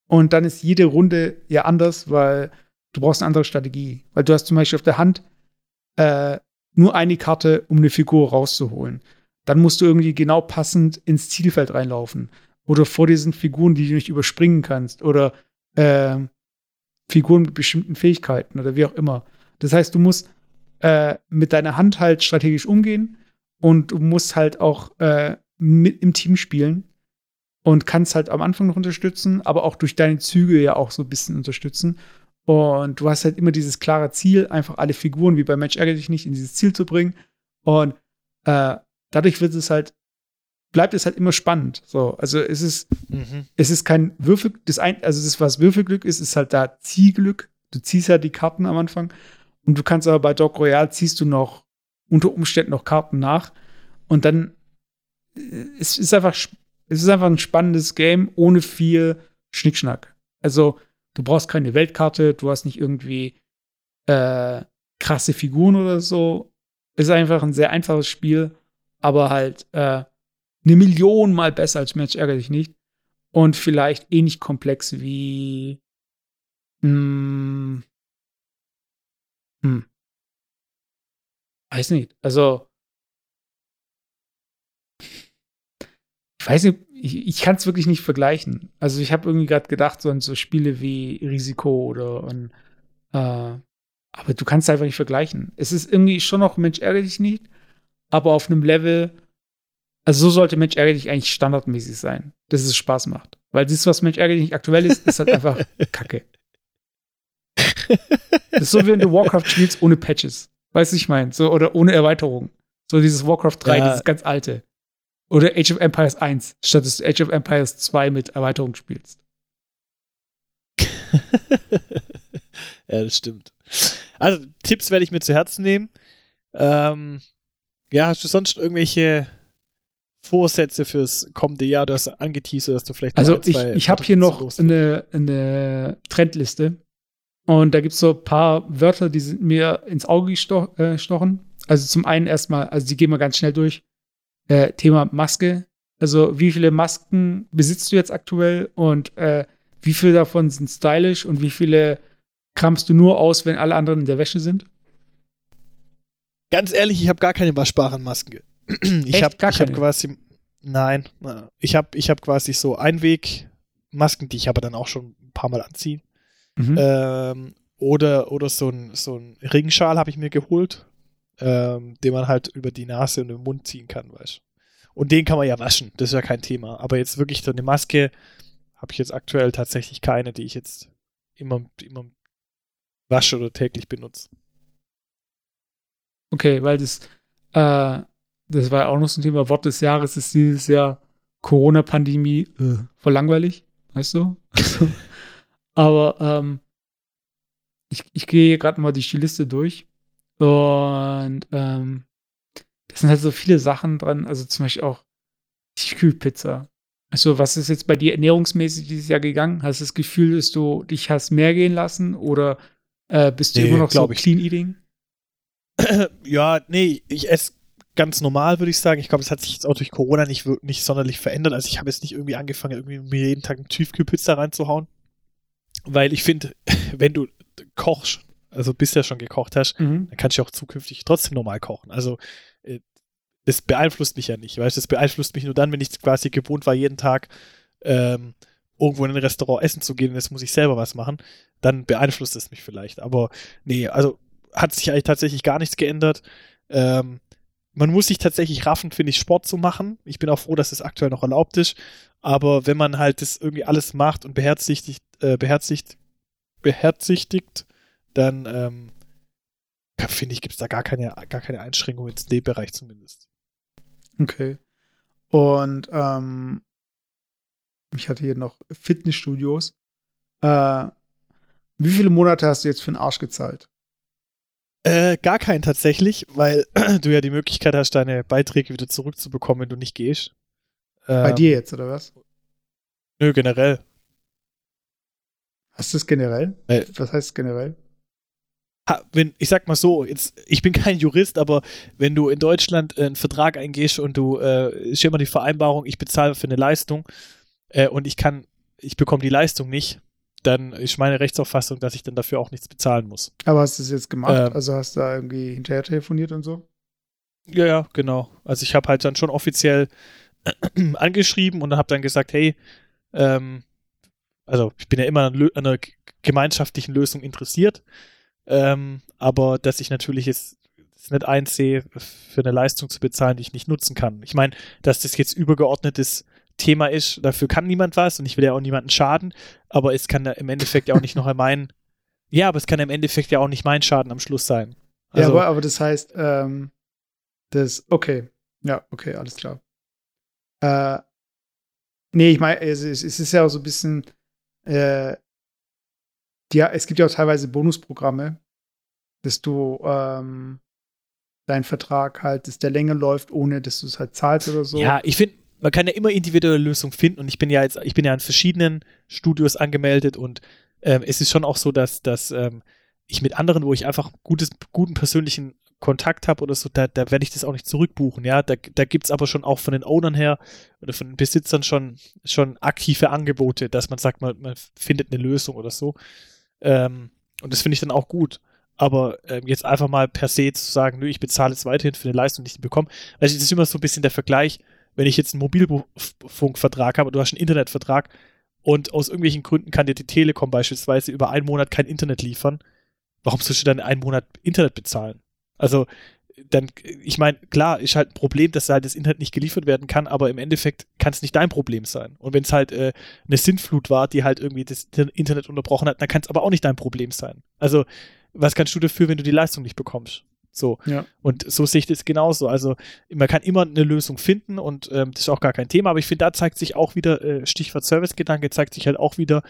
Und dann ist jede Runde ja anders, weil du brauchst eine andere Strategie. Weil du hast zum Beispiel auf der Hand äh, nur eine Karte, um eine Figur rauszuholen. Dann musst du irgendwie genau passend ins Zielfeld reinlaufen. Oder vor dir sind Figuren, die du nicht überspringen kannst. Oder äh, Figuren mit bestimmten Fähigkeiten oder wie auch immer. Das heißt, du musst äh, mit deiner Hand halt strategisch umgehen und du musst halt auch äh, mit im Team spielen und kannst halt am Anfang noch unterstützen, aber auch durch deine Züge ja auch so ein bisschen unterstützen. Und du hast halt immer dieses klare Ziel, einfach alle Figuren wie bei Match Ärger dich nicht in dieses Ziel zu bringen. Und äh, dadurch wird es halt, bleibt es halt immer spannend. So, also es ist, mhm. es ist kein Würfel, das ein, also das, was Würfelglück ist, ist halt da Zielglück. Du ziehst ja die Karten am Anfang. Und du kannst aber bei Dog Royale ziehst du noch unter Umständen noch Karten nach. Und dann äh, es ist einfach, es ist einfach ein spannendes Game ohne viel Schnickschnack. Also, Du brauchst keine Weltkarte, du hast nicht irgendwie äh, krasse Figuren oder so. Ist einfach ein sehr einfaches Spiel, aber halt äh, eine Million mal besser als Match ärgere dich nicht. Und vielleicht ähnlich komplex wie hm, hm. Weiß nicht. Also ich weiß nicht, ich, ich kann es wirklich nicht vergleichen. Also ich habe irgendwie gerade gedacht, so an so Spiele wie Risiko oder an, äh, aber du kannst einfach nicht vergleichen. Es ist irgendwie schon noch Mensch ärgere dich nicht, aber auf einem Level, also so sollte Mensch ärgere dich eigentlich standardmäßig sein, dass es Spaß macht. Weil das, was Mensch ärgere dich nicht aktuell ist, ist halt einfach Kacke. Das ist so, wie wenn du Warcraft spielst ohne Patches. Weißt du, ich meine? So, oder ohne Erweiterung. So dieses Warcraft 3, ja. dieses ganz alte. Oder Age of Empires 1, statt dass du Age of Empires 2 mit Erweiterung spielst. ja, das stimmt. Also, Tipps werde ich mir zu Herzen nehmen. Ähm, ja, hast du sonst irgendwelche Vorsätze fürs kommende Jahr? Du hast angeteasert, dass du vielleicht. Also, ich, ich habe hier noch eine, eine Trendliste. Und da gibt es so ein paar Wörter, die sind mir ins Auge äh, gestochen. Also zum einen erstmal, also die gehen wir ganz schnell durch. Äh, Thema Maske. Also, wie viele Masken besitzt du jetzt aktuell und äh, wie viele davon sind stylisch und wie viele kramst du nur aus, wenn alle anderen in der Wäsche sind? Ganz ehrlich, ich habe gar keine waschbaren Masken. ich habe hab quasi. Nein, ich habe ich hab quasi so Einwegmasken, die ich aber dann auch schon ein paar Mal anziehe. Mhm. Ähm, oder, oder so ein, so ein Ringschal habe ich mir geholt ähm, den man halt über die Nase und den Mund ziehen kann, weißt Und den kann man ja waschen, das ist ja kein Thema. Aber jetzt wirklich so eine Maske habe ich jetzt aktuell tatsächlich keine, die ich jetzt immer, immer wasche oder täglich benutze. Okay, weil das, äh, das war ja auch noch so ein Thema. Wort des Jahres ist dieses Jahr Corona-Pandemie. Äh, voll langweilig, weißt du? Aber ähm, ich, ich gehe gerade mal die Liste durch. Und ähm, das sind halt so viele Sachen dran, also zum Beispiel auch Tiefkühlpizza. Also, was ist jetzt bei dir ernährungsmäßig dieses Jahr gegangen? Hast du das Gefühl, dass du dich hast mehr gehen lassen oder äh, bist du Nee, immer noch so ich. Clean Eating? Ja, nee, ich esse ganz normal, würde ich sagen. Ich glaube, das hat sich jetzt auch durch Corona nicht, nicht sonderlich verändert. Also ich habe jetzt nicht irgendwie angefangen, irgendwie mir jeden Tag eine Tiefkühlpizza reinzuhauen. Weil ich finde, wenn du kochst, also bisher schon gekocht hast, Mhm. dann kannst du auch zukünftig trotzdem normal kochen. Also äh, das beeinflusst mich ja nicht. Weißt du, das beeinflusst mich nur dann, wenn ich quasi gewohnt war, jeden Tag ähm, irgendwo in ein Restaurant essen zu gehen und jetzt muss ich selber was machen, dann beeinflusst es mich vielleicht. Aber nee, also hat sich eigentlich tatsächlich gar nichts geändert. Ähm, man muss sich tatsächlich raffen, finde ich, Sport zu machen. Ich bin auch froh, dass es aktuell noch erlaubt ist. Aber wenn man halt das irgendwie alles macht und beherzigt, äh, beherzigt, beherzigt, dann ähm, finde ich, gibt es da gar keine, gar keine Einschränkung in dem Bereich zumindest. Okay. Und ähm, ich hatte hier noch Fitnessstudios. Äh, wie viele Monate hast du jetzt für den Arsch gezahlt? Äh, gar keinen tatsächlich, weil du ja die Möglichkeit hast, deine Beiträge wieder zurückzubekommen, wenn du nicht gehst. Bei Ähm, dir jetzt, oder was? Nö, generell. Hast du es generell? Äh. Was heißt generell? Wenn, ich sag mal so, jetzt, ich bin kein Jurist, aber wenn du in Deutschland einen Vertrag eingehst und du, äh, ist ja immer die Vereinbarung, ich bezahle für eine Leistung äh, und ich kann, ich bekomme die Leistung nicht, dann ist meine Rechtsauffassung, dass ich dann dafür auch nichts bezahlen muss. Aber hast du es jetzt gemacht? Ähm. also hast du da irgendwie hinterher telefoniert und so? Ja, ja, genau. Also ich habe halt dann schon offiziell angeschrieben und habe dann gesagt, hey, ähm, also ich bin ja immer an, an einer gemeinschaftlichen Lösung interessiert, ähm, aber dass ich natürlich es, es nicht einsehe, für eine Leistung zu bezahlen, die ich nicht nutzen kann. Ich meine, dass das jetzt übergeordnetes Thema ist, dafür kann niemand was und ich will ja auch niemanden schaden, aber es kann ja im Endeffekt ja auch nicht noch mein, ja, aber es kann im Endeffekt ja auch nicht mein Schaden am Schluss sein. ja, Also, aber, aber das heißt, ähm, das, okay. Ja, okay, alles klar. Äh, nee, ich meine, es, ist- es ist ja auch so ein bisschen, äh, ja, es gibt ja auch teilweise Bonusprogramme, dass du ähm, deinen Vertrag halt, dass der länger läuft, ohne dass du es halt zahlst oder so. Ja, ich finde, man kann ja immer individuelle Lösungen finden und ich bin ja jetzt, ich bin ja in verschiedenen Studios angemeldet und ähm, es ist schon auch so, dass, dass ähm, ich mit anderen, wo ich einfach gutes, guten persönlichen Kontakt habe oder so, da, da werde ich das auch nicht zurückbuchen, ja. Da, da gibt es aber schon auch von den Ownern her oder von den Besitzern schon, schon aktive Angebote, dass man sagt, man, man findet eine Lösung oder so. Ähm, und das finde ich dann auch gut. Aber ähm, jetzt einfach mal per se zu sagen, nö, ich bezahle jetzt weiterhin für eine Leistung, die ich bekomme. Also das ist immer so ein bisschen der Vergleich, wenn ich jetzt einen Mobilfunkvertrag habe, du hast einen Internetvertrag und aus irgendwelchen Gründen kann dir die Telekom beispielsweise über einen Monat kein Internet liefern, warum sollst du dann einen Monat Internet bezahlen? Also dann, ich meine, klar, ist halt ein Problem, dass halt das Internet nicht geliefert werden kann, aber im Endeffekt kann es nicht dein Problem sein. Und wenn es halt äh, eine Sintflut war, die halt irgendwie das Internet unterbrochen hat, dann kann es aber auch nicht dein Problem sein. Also, was kannst du dafür, wenn du die Leistung nicht bekommst? So. Ja. Und so sehe ich das genauso. Also, man kann immer eine Lösung finden und ähm, das ist auch gar kein Thema, aber ich finde, da zeigt sich auch wieder, äh, Stichwort Servicegedanke, zeigt sich halt auch wieder,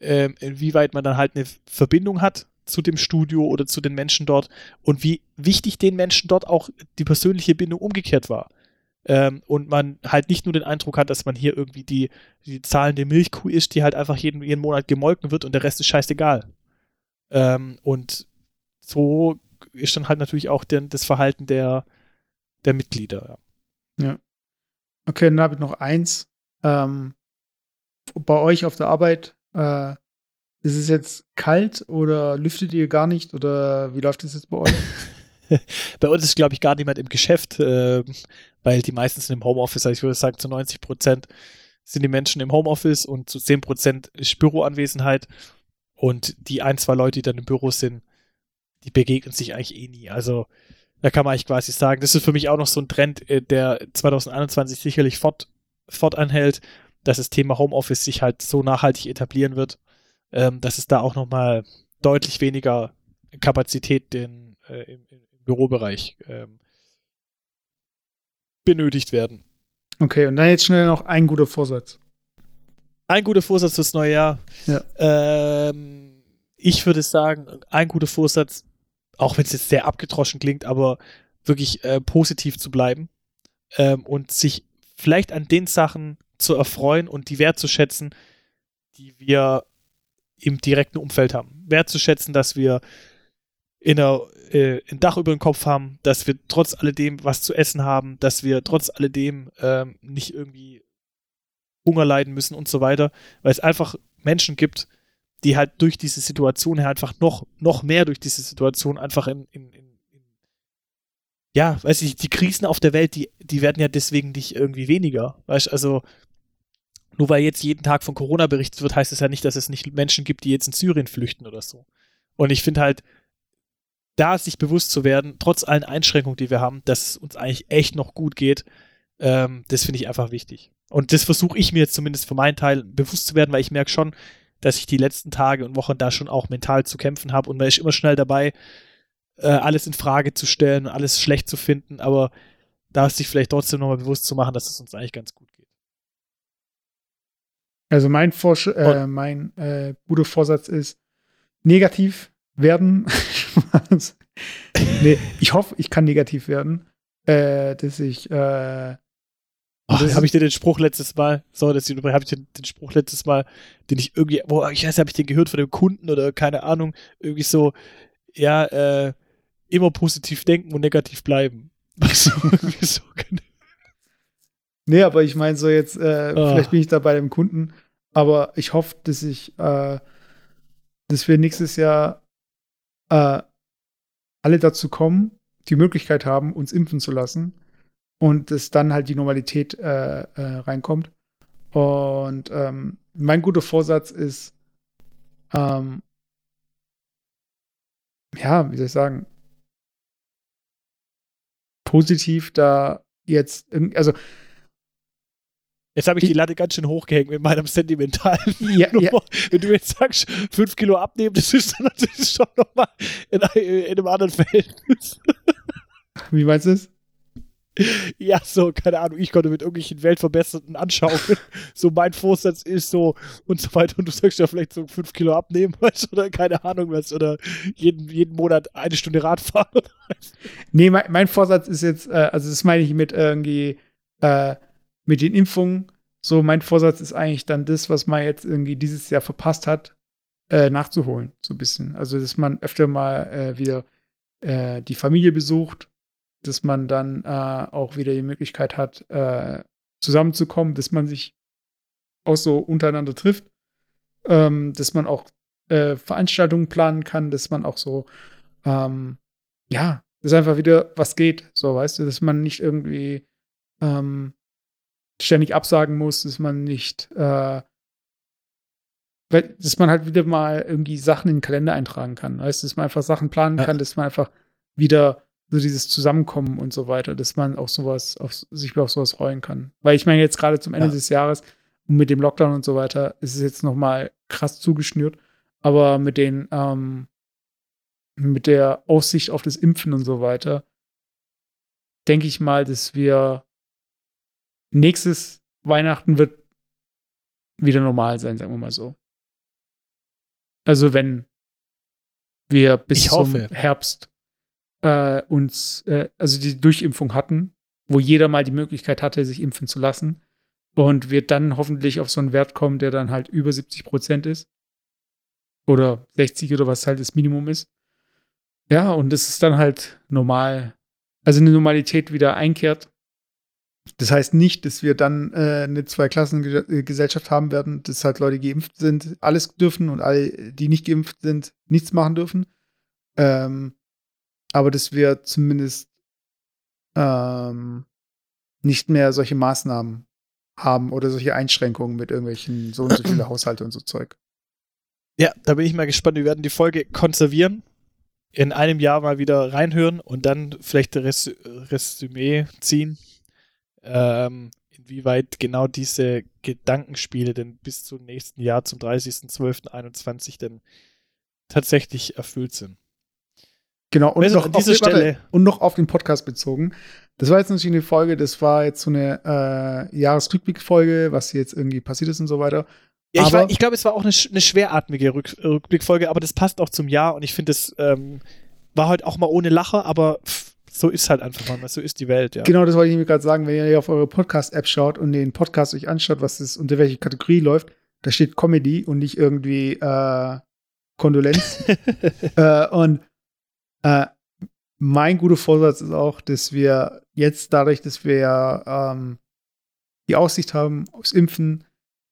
ähm, inwieweit man dann halt eine Verbindung hat zu dem Studio oder zu den Menschen dort und wie wichtig den Menschen dort auch die persönliche Bindung umgekehrt war. Ähm, und man halt nicht nur den Eindruck hat, dass man hier irgendwie die, die zahlende Milchkuh ist, die halt einfach jeden, jeden Monat gemolken wird und der Rest ist scheißegal. Ähm, und so ist dann halt natürlich auch den, das Verhalten der, der Mitglieder. Ja. Okay, dann habe ich noch eins. Ähm, bei euch auf der Arbeit, äh, ist es jetzt kalt oder lüftet ihr gar nicht oder wie läuft das jetzt bei euch? Bei uns ist, glaube ich, gar niemand im Geschäft, äh, weil die meisten sind im Homeoffice. Also ich würde sagen, zu 90 Prozent sind die Menschen im Homeoffice und zu 10 Prozent ist Büroanwesenheit. Und die ein, zwei Leute, die dann im Büro sind, die begegnen sich eigentlich eh nie. Also da kann man eigentlich quasi sagen, das ist für mich auch noch so ein Trend, äh, der 2021 sicherlich fort, fortanhält, dass das Thema Homeoffice sich halt so nachhaltig etablieren wird, ähm, dass es da auch nochmal deutlich weniger Kapazität den, äh, im, im Bürobereich ähm, benötigt werden. Okay, und dann jetzt schnell noch ein guter Vorsatz. Ein guter Vorsatz fürs neue Jahr. Ja. Ähm, ich würde sagen, ein guter Vorsatz, auch wenn es jetzt sehr abgedroschen klingt, aber wirklich äh, positiv zu bleiben ähm, und sich vielleicht an den Sachen zu erfreuen und die wertzuschätzen, die wir im direkten Umfeld haben. Wertzuschätzen, dass wir in der, äh, ein Dach über dem Kopf haben, dass wir trotz alledem was zu essen haben, dass wir trotz alledem ähm, nicht irgendwie Hunger leiden müssen und so weiter, weil es einfach Menschen gibt, die halt durch diese Situation einfach noch, noch mehr durch diese Situation einfach in, in, in, in ja, weiß ich, die Krisen auf der Welt, die, die werden ja deswegen nicht irgendwie weniger. Weißt also, nur weil jetzt jeden Tag von Corona berichtet wird, heißt es ja nicht, dass es nicht Menschen gibt, die jetzt in Syrien flüchten oder so. Und ich finde halt, da sich bewusst zu werden, trotz allen Einschränkungen, die wir haben, dass es uns eigentlich echt noch gut geht, ähm, das finde ich einfach wichtig. Und das versuche ich mir jetzt zumindest für meinen Teil bewusst zu werden, weil ich merke schon, dass ich die letzten Tage und Wochen da schon auch mental zu kämpfen habe und man ist immer schnell dabei, äh, alles in Frage zu stellen, alles schlecht zu finden, aber da sich vielleicht trotzdem nochmal bewusst zu machen, dass es uns eigentlich ganz gut geht. Also mein, Vorsch äh, mein äh, guter Vorsatz ist, negativ werden. nee, ich hoffe, ich kann negativ werden. Äh, dass ich äh, habe ich dir den Spruch letztes Mal, sorry, dass ich habe ich den, den, Spruch letztes Mal, den ich irgendwie, wo ich weiß, habe ich den gehört von dem Kunden oder keine Ahnung, irgendwie so, ja, äh, immer positiv denken und negativ bleiben. Irgendwie so, nee, aber ich meine so jetzt, äh, oh. vielleicht bin ich da bei dem Kunden, aber ich hoffe, dass ich, äh, dass wir nächstes Jahr äh, alle dazu kommen, die Möglichkeit haben, uns impfen zu lassen und dass dann halt die Normalität äh, äh, reinkommt. Und ähm, mein guter Vorsatz ist, ähm, ja, wie soll ich sagen, positiv da jetzt, also Jetzt habe ich die Latte ganz schön hochgehängt mit meinem sentimentalen ja, ja. Wenn du jetzt sagst, fünf Kilo abnehmen, das ist dann natürlich schon nochmal in, in einem anderen Verhältnis. Wie meinst du es? Ja, so, keine Ahnung, ich konnte mit irgendwelchen Weltverbesserten anschauen. so mein Vorsatz ist so und so weiter. Und du sagst ja vielleicht so fünf Kilo abnehmen, weißt, oder keine Ahnung was, oder jeden, jeden Monat eine Stunde Radfahren. Nee, mein, mein Vorsatz ist jetzt, äh, also das meine ich mit irgendwie, äh, mit den Impfungen, so mein Vorsatz ist eigentlich dann das, was man jetzt irgendwie dieses Jahr verpasst hat, äh, nachzuholen, so ein bisschen. Also, dass man öfter mal äh, wieder äh, die Familie besucht, dass man dann äh, auch wieder die Möglichkeit hat, äh, zusammenzukommen, dass man sich auch so untereinander trifft, ähm, dass man auch äh, Veranstaltungen planen kann, dass man auch so, ähm, ja, dass einfach wieder was geht, so, weißt du, dass man nicht irgendwie ähm, ständig absagen muss, dass man nicht, äh, dass man halt wieder mal irgendwie Sachen in den Kalender eintragen kann. Weißt dass man einfach Sachen planen kann, dass man einfach wieder so dieses Zusammenkommen und so weiter, dass man auch sowas, auf, sich auf sowas freuen kann. Weil ich meine, jetzt gerade zum Ende ja. des Jahres und mit dem Lockdown und so weiter ist es jetzt noch mal krass zugeschnürt. Aber mit den, ähm, mit der Aussicht auf das Impfen und so weiter, denke ich mal, dass wir nächstes Weihnachten wird wieder normal sein, sagen wir mal so. Also wenn wir bis zum Herbst äh, uns, äh, also die Durchimpfung hatten, wo jeder mal die Möglichkeit hatte, sich impfen zu lassen und wir dann hoffentlich auf so einen Wert kommen, der dann halt über 70 Prozent ist oder 60 oder was halt das Minimum ist. Ja, und es ist dann halt normal, also eine Normalität wieder einkehrt das heißt nicht, dass wir dann äh, eine Zweiklassengesellschaft haben werden, dass halt Leute geimpft sind, alles dürfen und alle, die nicht geimpft sind, nichts machen dürfen. Ähm, aber dass wir zumindest ähm, nicht mehr solche Maßnahmen haben oder solche Einschränkungen mit irgendwelchen so und so viele Haushalte und so Zeug. Ja, da bin ich mal gespannt. Wir werden die Folge konservieren, in einem Jahr mal wieder reinhören und dann vielleicht Res Resümee ziehen ähm, inwieweit genau diese Gedankenspiele denn bis zum nächsten Jahr, zum 30.12.21 denn tatsächlich erfüllt sind. Genau, und noch, an dieser Stelle. Warte, und noch auf den Podcast bezogen. Das war jetzt natürlich eine Folge, das war jetzt so eine äh, Jahresrückblickfolge, was jetzt irgendwie passiert ist und so weiter. Ja, ich, ich glaube, es war auch eine, eine schweratmige Rück, Rückblickfolge, aber das passt auch zum Jahr und ich finde, es ähm, war heute auch mal ohne Lacher, aber so ist halt einfach manchmal, so ist die Welt, ja. Genau, das wollte ich mir gerade sagen, wenn ihr auf eure Podcast-App schaut und den Podcast euch anschaut, was das unter welche Kategorie läuft, da steht Comedy und nicht irgendwie äh, Kondolenz. äh, und äh, mein guter Vorsatz ist auch, dass wir jetzt dadurch, dass wir ähm, die Aussicht haben aufs Impfen,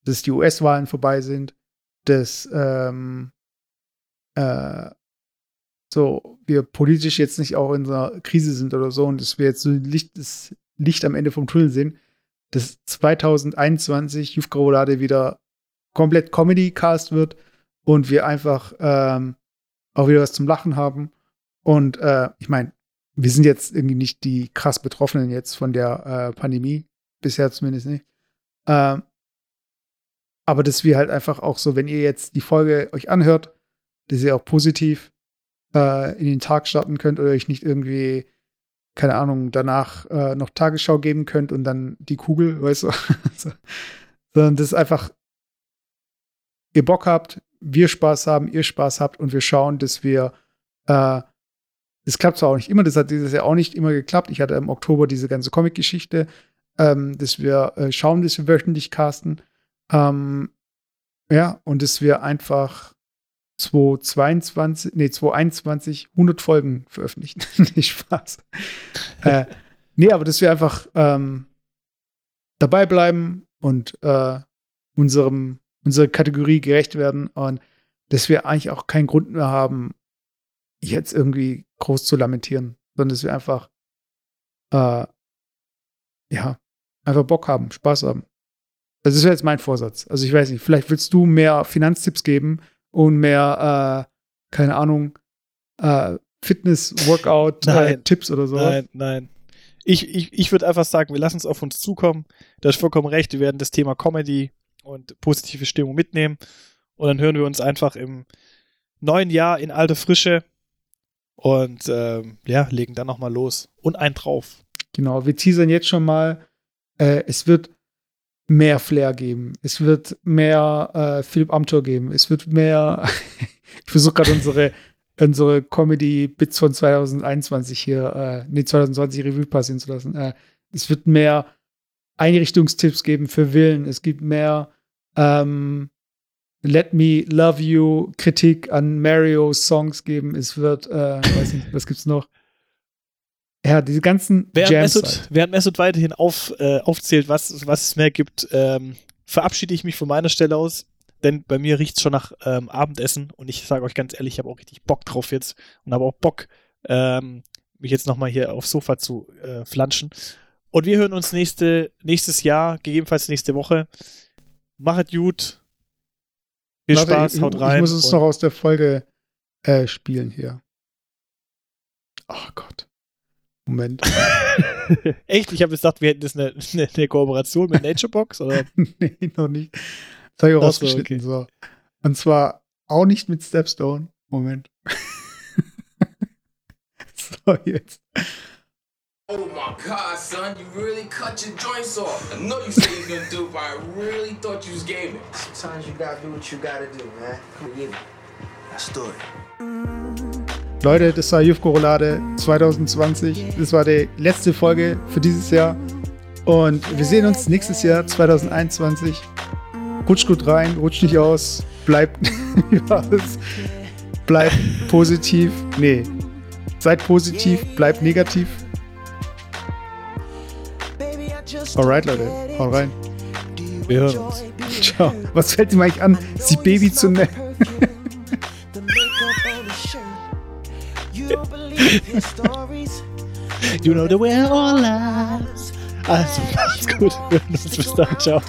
dass die US-Wahlen vorbei sind, dass ähm, äh, so wir politisch jetzt nicht auch in einer Krise sind oder so und dass wir jetzt so Licht, das Licht am Ende vom Tunnel sehen, dass 2021 Youth Roulade wieder komplett Comedy-Cast wird und wir einfach ähm, auch wieder was zum Lachen haben. Und äh, ich meine, wir sind jetzt irgendwie nicht die krass Betroffenen jetzt von der äh, Pandemie, bisher zumindest nicht. Ähm, aber dass wir halt einfach auch so, wenn ihr jetzt die Folge euch anhört, dass ihr auch positiv äh, in den Tag starten könnt oder euch nicht irgendwie, keine Ahnung, danach äh, noch Tagesschau geben könnt und dann die Kugel, weißt du? Sondern das ist einfach, ihr Bock habt, wir Spaß haben, ihr Spaß habt und wir schauen, dass wir äh, das klappt zwar auch nicht immer, das hat dieses Jahr auch nicht immer geklappt. Ich hatte im Oktober diese ganze Comic-Geschichte, ähm, dass wir äh, schauen, dass wir wöchentlich casten. Ähm, ja, und dass wir einfach 2022, nee, 2021 100 Folgen veröffentlichen. nicht Spaß. äh, nee, aber dass wir einfach ähm, dabei bleiben und äh, unserem, unserer Kategorie gerecht werden und dass wir eigentlich auch keinen Grund mehr haben, jetzt irgendwie groß zu lamentieren, sondern dass wir einfach, äh, ja, einfach Bock haben, Spaß haben. Das wäre jetzt mein Vorsatz. Also ich weiß nicht, vielleicht willst du mehr Finanztipps geben und mehr, äh, keine Ahnung, äh, Fitness-Workout-Tipps äh, oder so. Nein, nein. Ich, ich, ich würde einfach sagen, wir lassen es auf uns zukommen. Da ist vollkommen recht. Wir werden das Thema Comedy und positive Stimmung mitnehmen. Und dann hören wir uns einfach im neuen Jahr in alter Frische und ähm, ja, legen dann nochmal los. Und einen drauf. Genau, wir teasern jetzt schon mal. Äh, es wird mehr Flair geben. Es wird mehr äh, Philipp Amthor geben. Es wird mehr. ich versuche gerade unsere, unsere Comedy-Bits von 2021 hier, äh, nee, 2020 Revue passieren zu lassen. Äh, es wird mehr Einrichtungstipps geben für Villen. Es gibt mehr ähm, Let Me Love You Kritik an Mario Songs geben. Es wird, äh, weiß nicht, was gibt's noch? Ja, diese ganzen während Jams Mesut, halt. während Mesut weiterhin auf, äh, aufzählt, was, was es mehr gibt, ähm, verabschiede ich mich von meiner Stelle aus, denn bei mir riecht es schon nach ähm, Abendessen und ich sage euch ganz ehrlich, ich habe auch richtig Bock drauf jetzt und habe auch Bock, ähm, mich jetzt nochmal hier aufs Sofa zu äh, flanschen. Und wir hören uns nächste, nächstes Jahr, gegebenenfalls nächste Woche. Machet gut, viel Warte, Spaß, ich, haut rein. Ich muss es noch aus der Folge äh, spielen hier. Oh Gott. Moment. Echt? Ich habe gedacht, wir hätten das eine, eine, eine Kooperation mit Naturebox oder? nee, noch nicht. Das habe ich Ach so, rausgeschnitten. So. Und zwar auch nicht mit Stepstone. Moment. so, jetzt. Oh my god, son, you really cut your joints off. I know you said you gonna do it, but I really thought you was gaming. Sometimes you gotta do what you gotta do, man. Come on, get it. Let's do it. Leute, das war Jufko Roulade 2020. Das war die letzte Folge für dieses Jahr. Und wir sehen uns nächstes Jahr 2021. Rutscht gut rein, rutscht nicht aus, bleibt, bleibt positiv. Nee, seid positiv, bleibt negativ. Alright, Leute, haut rein. Wir hören uns. Ciao. Was fällt ihm eigentlich an, sie Baby zu nennen? You know the way all lies. Also, macht's gut. Wir hören uns. Bis dann. Ciao.